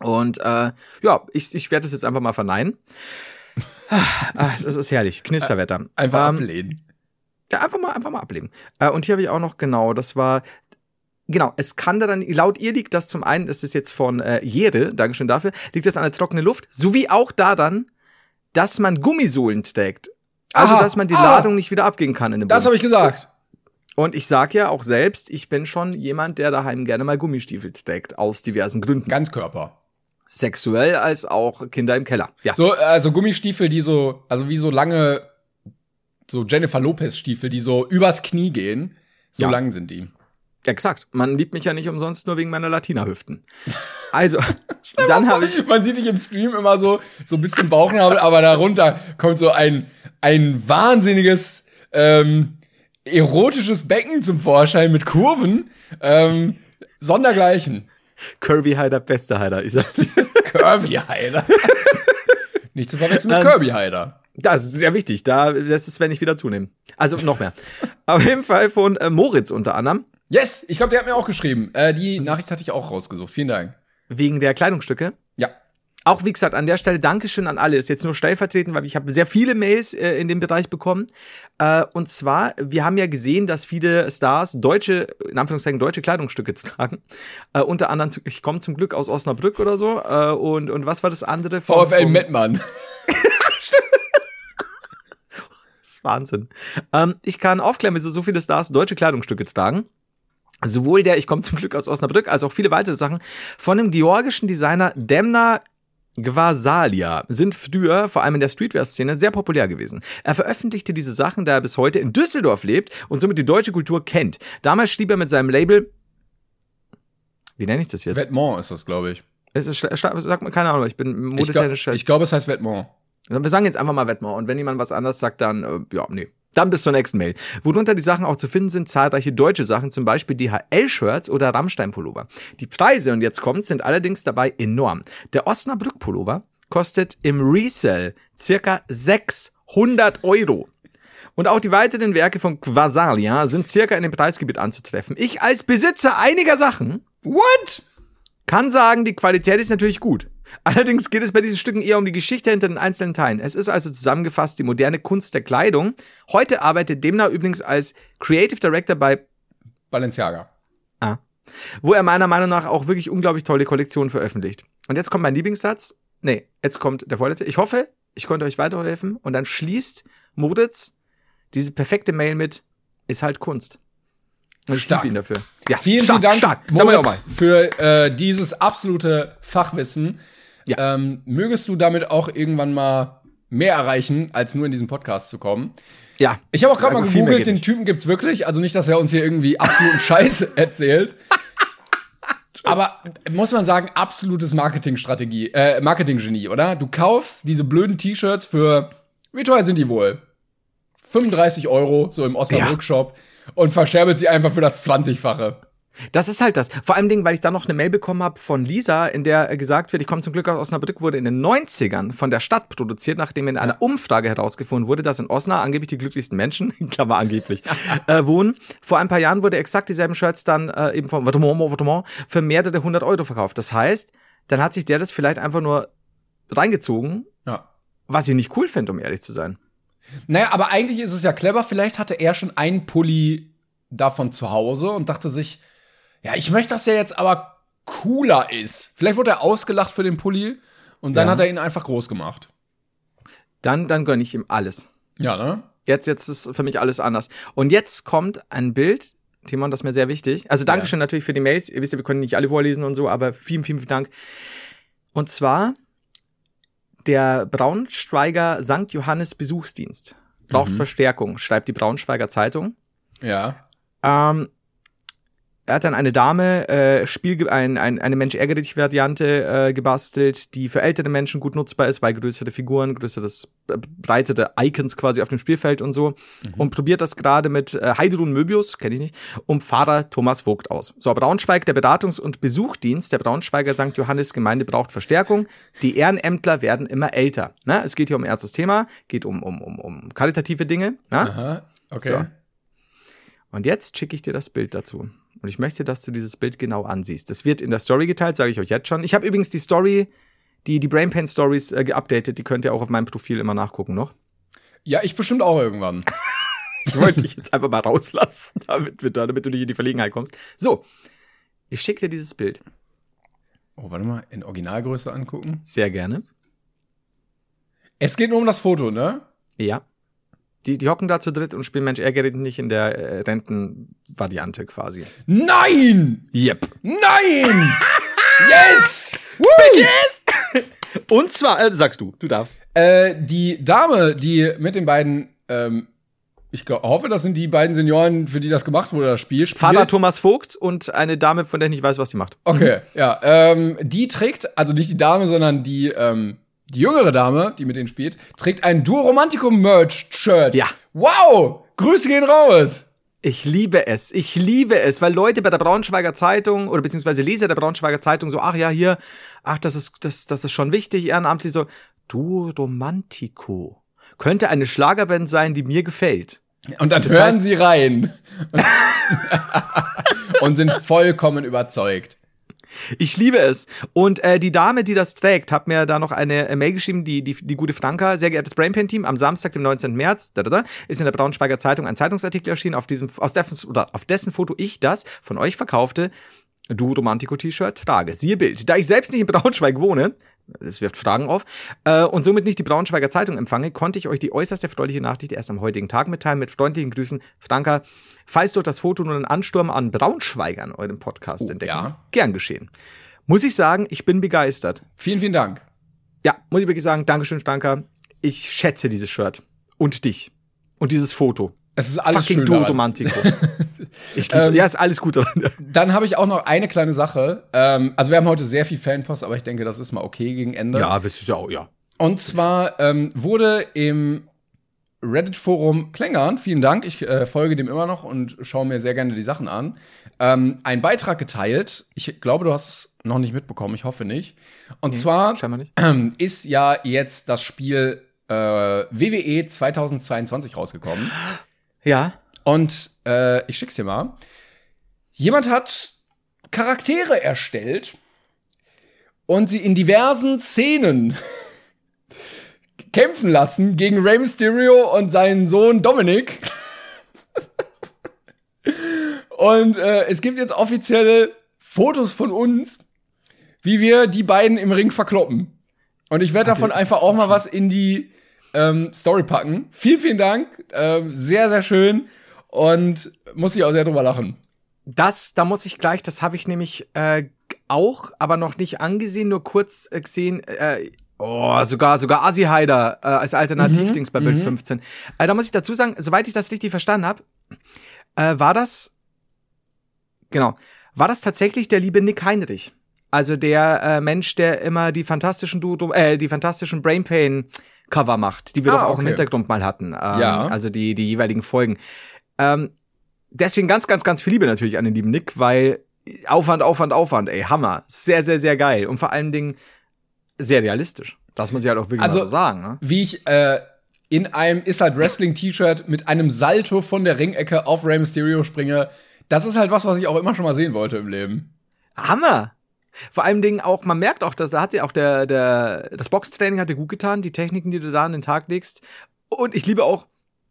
Und äh, ja, ich, ich werde es jetzt einfach mal verneinen. Ah, es ist, es ist herrlich. Knisterwetter. Einfach Ähm, ablehnen. ja, einfach mal, einfach mal ablegen. Äh, und hier habe ich auch noch, genau, das war, genau, es kann da dann, laut ihr liegt das zum einen, das ist jetzt von äh, Jere, Dankeschön dafür, liegt das an der trockenen Luft, sowie auch daran, dass man Gummisohlen trägt. Also, Aha, dass man die ah. Ladung nicht wieder abgehen kann in dem Das habe ich gesagt. Und ich sag ja auch selbst, ich bin schon jemand, der daheim gerne mal Gummistiefel trägt, aus diversen Gründen. Ganzkörper. Sexuell als auch Kinder im Keller. Ja. So, also Gummistiefel, die so, also wie so lange, so Jennifer Lopez Stiefel, die so übers Knie gehen. So Ja. lang sind die. Exakt. Man liebt mich ja nicht umsonst nur wegen meiner Latina-Hüften. *laughs* Also, dann habe ich. Man sieht dich im Stream immer so, so ein bisschen Bauchnabel, aber darunter kommt so ein, ein wahnsinniges, ähm, erotisches Becken zum Vorschein mit Kurven. Ähm, *laughs* Sondergleichen. Curvy Hider, beste Hider. Ich sag's. *laughs* Kirby Heider. *laughs* Nicht zu verwechseln mit Ähm, Kirby Heider. Das ist sehr wichtig. Da lässt es, wenn ich wieder zunehmen. Also noch mehr. Auf jeden Fall von äh, Moritz unter anderem. Yes, ich glaube, der hat mir auch geschrieben. Äh, die Nachricht hatte ich auch rausgesucht. Vielen Dank. Wegen der Kleidungsstücke. Auch wie gesagt, an der Stelle Dankeschön an alle. Das ist jetzt nur stellvertretend, weil ich habe sehr viele Mails äh, in dem Bereich bekommen. Äh, und zwar, wir haben ja gesehen, dass viele Stars deutsche, in Anführungszeichen deutsche Kleidungsstücke *laughs* tragen. Äh, unter anderem, zu- ich komme zum Glück aus Osnabrück oder so. Äh, und, und was war das andere? Von- VfL vom- Mettmann. *laughs* Das ist Wahnsinn. Ähm, ich kann aufklären, wieso so viele Stars deutsche Kleidungsstücke tragen. Sowohl der, ich komme zum Glück aus Osnabrück, als auch viele weitere Sachen von dem georgischen Designer Demna Gvasalia sind früher, vor allem in der Streetwear-Szene, sehr populär gewesen. Er veröffentlichte diese Sachen, da er bis heute in Düsseldorf lebt und somit die deutsche Kultur kennt. Damals schrieb er mit seinem Label, wie nenne ich das jetzt? Vêtement ist das, glaube ich. es ist, sag mal, keine Ahnung, ich bin Ich glaube, modetechnisch. ich glaub, es heißt Vêtement. Wir sagen jetzt einfach mal Wettmar. Und wenn jemand was anderes sagt, dann, äh, ja, nee. Dann bis zur nächsten Mail. Worunter die Sachen auch zu finden sind, zahlreiche deutsche Sachen, zum Beispiel DHL-Shirts oder Rammstein-Pullover. Die Preise, und jetzt kommt's, sind allerdings dabei enorm. Der Osnabrück-Pullover kostet im Resell circa 600 Euro. Und auch die weiteren Werke von Quasalia sind circa in dem Preisgebiet anzutreffen. Ich als Besitzer einiger Sachen What? kann sagen, die Qualität ist natürlich gut. Allerdings geht es bei diesen Stücken eher um die Geschichte hinter den einzelnen Teilen. Es ist also zusammengefasst die moderne Kunst der Kleidung. Heute arbeitet Demna übrigens als Creative Director bei, Balenciaga. ah, wo er meiner Meinung nach auch wirklich unglaublich tolle Kollektionen veröffentlicht. Und jetzt kommt mein Lieblingssatz. Nee, jetzt kommt der vorletzte. Ich hoffe, ich konnte euch weiterhelfen. Und dann schließt Moritz diese perfekte Mail mit, ist halt Kunst. Und ich Stark. liebe ihn dafür. Ja, Vielen, stark, vielen Dank, Stark. Moritz, für äh, dieses absolute Fachwissen. Ja. Ähm, mögest du damit auch irgendwann mal mehr erreichen, als nur in diesem Podcast zu kommen? Ja. Ich habe auch gerade mal gegoogelt, den. Typen gibt's wirklich. Also nicht, dass er uns hier irgendwie absoluten *laughs* Scheiß erzählt. *laughs* Aber muss man sagen, absolutes Marketingstrategie, äh, Marketinggenie, oder? Du kaufst diese blöden T-Shirts für, wie teuer sind die wohl? 35 Euro, so im Osnabrück-Shop, und verscherbelt sie einfach für das 20-fache. Das ist halt das. Vor allem Dingen, weil ich da noch eine Mail bekommen habe von Lisa, in der äh, gesagt wird, ich komme zum Glück aus Osnabrück, wurde in den 90ern von der Stadt produziert, nachdem in einer Umfrage herausgefunden wurde, dass in Osnabrück angeblich die glücklichsten Menschen, *laughs* Klammer angeblich, äh, wohnen. Vor ein paar Jahren wurde exakt dieselben Shirts dann äh, eben vom Vêtement, Vêtement für mehrere hundert Euro verkauft. Das heißt, dann hat sich der das vielleicht einfach nur reingezogen, Ja. was ich nicht cool finde, um ehrlich zu sein. Naja, aber eigentlich ist es ja clever. Vielleicht hatte er schon einen Pulli davon zu Hause und dachte sich, ja, ich möchte, dass der jetzt aber cooler ist. Vielleicht wurde er ausgelacht für den Pulli und dann Ja. hat er ihn einfach groß gemacht. Dann, dann gönne ich ihm alles. Ja, ne? Jetzt, jetzt ist für mich alles anders. Und jetzt kommt ein Bild, Timon, das ist mir sehr wichtig. Also Dankeschön natürlich für die Mails. Ihr wisst ja, wir können nicht alle vorlesen und so, aber vielen, vielen, vielen Dank. Und zwar Der Braunschweiger St. Johannes Besuchsdienst braucht Verstärkung, schreibt die Braunschweiger Zeitung. Ja. Ähm, er hat dann eine Dame, äh, Spiel, ein, ein, eine Mensch-ärgere-dich-Variante äh, gebastelt, die für ältere Menschen gut nutzbar ist, weil größere Figuren, größeres, äh, breitere Icons quasi auf dem Spielfeld und so. Und probiert das gerade mit äh, Heidrun Möbius, kenne ich nicht, und Pfarrer Thomas Vogt aus. So, Braunschweig, der Beratungs- und Besuchdienst der Braunschweiger St. Johannes Gemeinde braucht Verstärkung. Die Ehrenämtler werden immer älter. Ne? Es geht hier um ernstes Thema, geht um, um, um, um karitative Dinge. Ne? Aha. Okay. So. Und jetzt schicke ich dir das Bild dazu. Und ich möchte, dass du dieses Bild genau ansiehst. Das wird in der Story geteilt, sage ich euch jetzt schon. Ich habe übrigens die Story, die, die Brainpan Stories äh, geupdatet. Die könnt ihr auch auf meinem Profil immer nachgucken noch. Ja, ich bestimmt auch irgendwann. *laughs* Ich wollte dich jetzt einfach mal rauslassen, damit, wir damit du nicht in die Verlegenheit kommst. So, ich schicke dir dieses Bild. Oh, warte mal, in Originalgröße angucken. Sehr gerne. Es geht nur um das Foto, ne? Ja. Die, die hocken da zu dritt und spielen Mensch ärgere nicht in der äh, Rentenvariante quasi. Nein! Yep. Nein! *laughs* yes! *laughs* Und zwar, äh, sagst du, du darfst. Äh, die Dame, die mit den beiden, ähm, ich glaub, hoffe, das sind die beiden Senioren, für die das gemacht wurde, das Spiel. Spielt. Vater Thomas Vogt und eine Dame, von der ich nicht weiß, was sie macht. Okay, ja. Ähm, die trägt, also nicht die Dame, sondern die, ähm, die jüngere Dame, die mit denen spielt, trägt ein Duo Romantikum Merch-Shirt. Ja. Wow! Grüße gehen raus! Ich liebe es. Ich liebe es, weil Leute bei der Braunschweiger Zeitung oder beziehungsweise Leser der Braunschweiger Zeitung so, ach ja, hier, ach, das ist, das, das ist schon wichtig, ehrenamtlich so, du Romantico. Könnte eine Schlagerband sein, die mir gefällt. Und dann Das hören heißt- sie rein. *laughs* Und sind vollkommen überzeugt. Ich liebe es. Und äh, die Dame, die das trägt, hat mir da noch eine äh, Mail geschrieben, die, die, die gute Franka. Sehr geehrtes Brainpan-Team, am Samstag, dem 19. März, da, da, da, ist in der Braunschweiger Zeitung ein Zeitungsartikel erschienen, auf, diesem, aus dessen, oder auf dessen Foto ich das von euch verkaufte Du Romantico-T-Shirt trage. Siehe Bild. Da ich selbst nicht in Braunschweig wohne, das wirft Fragen auf, äh, und somit nicht die Braunschweiger Zeitung empfange, konnte ich euch die äußerst erfreuliche Nachricht erst am heutigen Tag mitteilen. Mit freundlichen Grüßen, Franka. Falls durch das Foto nun einen Ansturm an Braunschweigern euren Podcast Oh, entdecken, ja. gern geschehen. Muss ich sagen, ich bin begeistert. Vielen, vielen Dank. Ja, muss ich wirklich sagen, Dankeschön, Franka. Ich schätze dieses Shirt. Und dich. Und dieses Foto. Es ist alles Fucking schön du daran. Romantico. *laughs* ich Ähm, ja, ist alles gut. *laughs* Dann habe ich auch noch eine kleine Sache. Ähm, also wir haben heute sehr viel Fanpost, aber ich denke, das ist mal okay gegen Ende. wisst ihr auch, ja. Und zwar ähm, wurde im Reddit-Forum Klängern, vielen Dank, ich äh, folge dem immer noch und schaue mir sehr gerne die Sachen an, ähm, ein Beitrag geteilt. Ich glaube, du hast es noch nicht mitbekommen, ich hoffe nicht. Und zwar Scheinbar nicht. *clears throat* ist ja jetzt das Spiel äh, WWE 2022 rausgekommen. Ja. Und äh, ich schick's dir mal. Jemand hat Charaktere erstellt und sie in diversen Szenen kämpfen lassen gegen Rey Mysterio und seinen Sohn Dominic. und äh, es gibt jetzt offizielle Fotos von uns, wie wir die beiden im Ring verkloppen. Und ich werde davon einfach auch mal was in die ähm, Story packen. Vielen, vielen Dank. Ähm, sehr, sehr schön. Und muss ich auch sehr drüber lachen. Das, da muss ich gleich, das habe ich nämlich äh, auch, aber noch nicht angesehen, nur kurz äh, gesehen. Äh, oh, sogar, sogar Asi Haider äh, als Alternativdings bei Bild 15. Äh, da muss ich dazu sagen, soweit ich das richtig verstanden habe, äh, war das, genau, war das tatsächlich der liebe Nick Heinrich. Also der äh, Mensch, der immer die fantastischen Duo, äh, die fantastischen Brain Pain Cover macht, die wir Ah, doch auch im okay. Hintergrund mal hatten. Ähm, Ja. Also die, die jeweiligen Folgen. Ähm, deswegen ganz, ganz, ganz viel Liebe natürlich an den lieben Nick, weil Aufwand, Aufwand, Aufwand, ey, Hammer. Sehr, sehr, sehr geil. Und vor allen Dingen sehr realistisch. Das muss ich halt auch wirklich Also- so sagen. Ne? Wie ich äh, in einem Ist halt Wrestling-T-Shirt mit einem Salto von der Ringecke auf Rey Mysterio springe. Das ist halt was, was ich auch immer schon mal sehen wollte im Leben. Hammer! Vor allem Dingen auch, man merkt auch, dass da hat ja auch der, der, das Boxtraining hat dir gut getan, die Techniken, die du da an den Tag legst. Und ich liebe auch,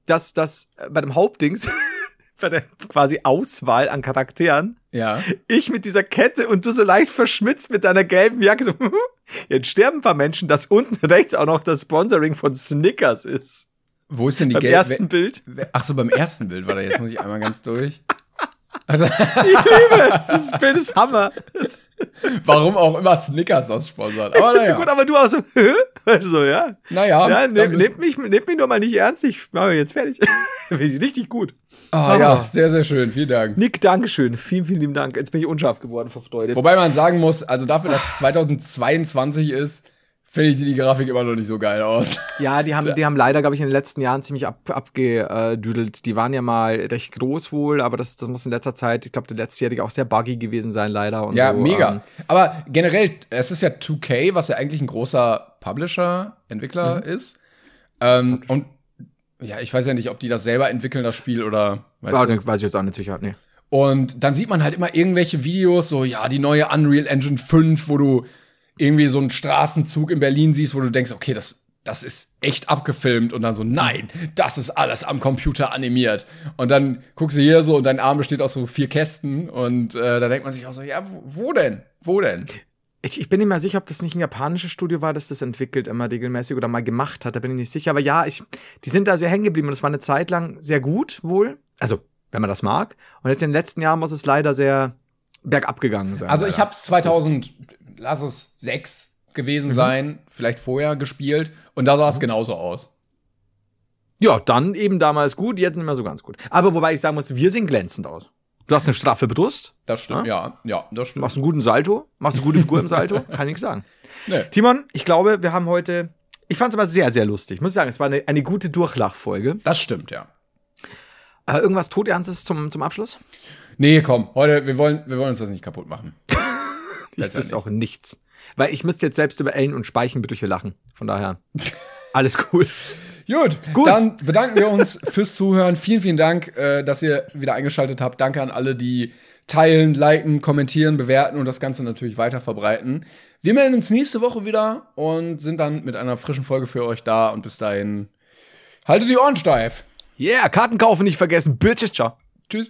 dass das äh, bei dem Hauptdings, *laughs* bei der quasi Auswahl an Charakteren, Ja. ich mit dieser Kette und du so leicht verschmitzt mit deiner gelben Jacke so, *laughs* jetzt sterben ein paar Menschen, dass unten rechts auch noch das Sponsoring von Snickers ist. Wo ist denn die Beim Gel- ersten Bild. Ach so, beim ersten Bild war da. Jetzt *laughs* muss ich einmal ganz durch. Also, Ich liebe es. Das Bild ist Hammer. Warum auch immer Snickers das sponsert. Aber ist so gut, naja. aber du auch so, *laughs* hä? Also, ja. Naja, Ja, dann nehm, nehmt mich, nehmt mich doch mal nicht ernst. Ich mache jetzt fertig. *laughs* Richtig gut. Ah, ja, sehr, sehr schön. Vielen Dank. Nick, Dankeschön. Vielen, vielen lieben Dank. Jetzt bin ich unscharf geworden vor Freude. Wobei man sagen muss, also dafür, dass es 2022 ist, finde ich, sieht die Grafik immer noch nicht so geil aus. *laughs* Ja, die haben, die haben leider, glaube ich, in den letzten Jahren ziemlich ab, abgedüdelt. Die waren ja mal recht groß wohl, aber das, das muss in letzter Zeit, ich glaube, der letztjährige auch sehr buggy gewesen sein, leider. Und Ja, so, mega. Ähm, Aber generell, es ist ja 2K, was ja eigentlich ein großer Publisher, Entwickler Mhm. ist. Ähm, und ja, ich weiß ja nicht, ob die das selber entwickeln, das Spiel, oder weißt ja, du? den weiß ich jetzt auch nicht sicher. Nee. Und dann sieht man halt immer irgendwelche Videos, so, ja, die neue Unreal Engine 5, wo du irgendwie so einen Straßenzug in Berlin siehst, wo du denkst, okay, das, das ist echt abgefilmt. Und dann so, nein, das ist alles am Computer animiert. Und dann guckst du hier so und dein Arm besteht aus so vier Kästen. Und äh, da denkt man sich auch so, ja, wo, wo denn? Wo denn? Ich, ich bin nicht mehr sicher, ob das nicht ein japanisches Studio war, das das entwickelt immer regelmäßig oder mal gemacht hat. Da bin ich nicht sicher. Aber ja, ich, die sind da sehr hängen geblieben und es war eine Zeit lang sehr gut wohl. Also, wenn man das mag. Und jetzt in den letzten Jahren muss es leider sehr bergab gegangen sein. Also ich habe es 2000, lass es sechs gewesen sein, vielleicht vorher gespielt. Und da sah es genauso aus. Ja, dann eben damals gut, jetzt nicht mehr so ganz gut. Aber wobei ich sagen muss, wir sehen glänzend aus. Du hast eine straffe Brust, Das stimmt, ja, ja, das stimmt. machst einen guten Salto, machst eine gute Figur im Salto, *laughs* kann nichts sagen. Nee. Timon, ich glaube, wir haben heute, ich fand es aber sehr, sehr lustig. Ich muss sagen, es war eine, eine gute Durchlachfolge. Das stimmt, ja. Äh, irgendwas Todernstes zum, zum Abschluss? Nee, komm, heute, wir wollen, wir wollen uns das nicht kaputt machen. *laughs* Ich wüsste auch nichts. Weil ich müsste jetzt selbst über Ellen und Speichenbrüche lachen. Von daher, *laughs* alles cool. Gut, Gut. dann bedanken wir uns fürs Zuhören. Vielen, vielen Dank, äh, dass ihr wieder eingeschaltet habt. Danke an alle, die teilen, liken, kommentieren, bewerten und das Ganze natürlich weiter verbreiten. Wir melden uns nächste Woche wieder und sind dann mit einer frischen Folge für euch da. Und bis dahin, haltet die Ohren steif. Yeah, Karten kaufen nicht vergessen. Bitches, ciao. Tschüss.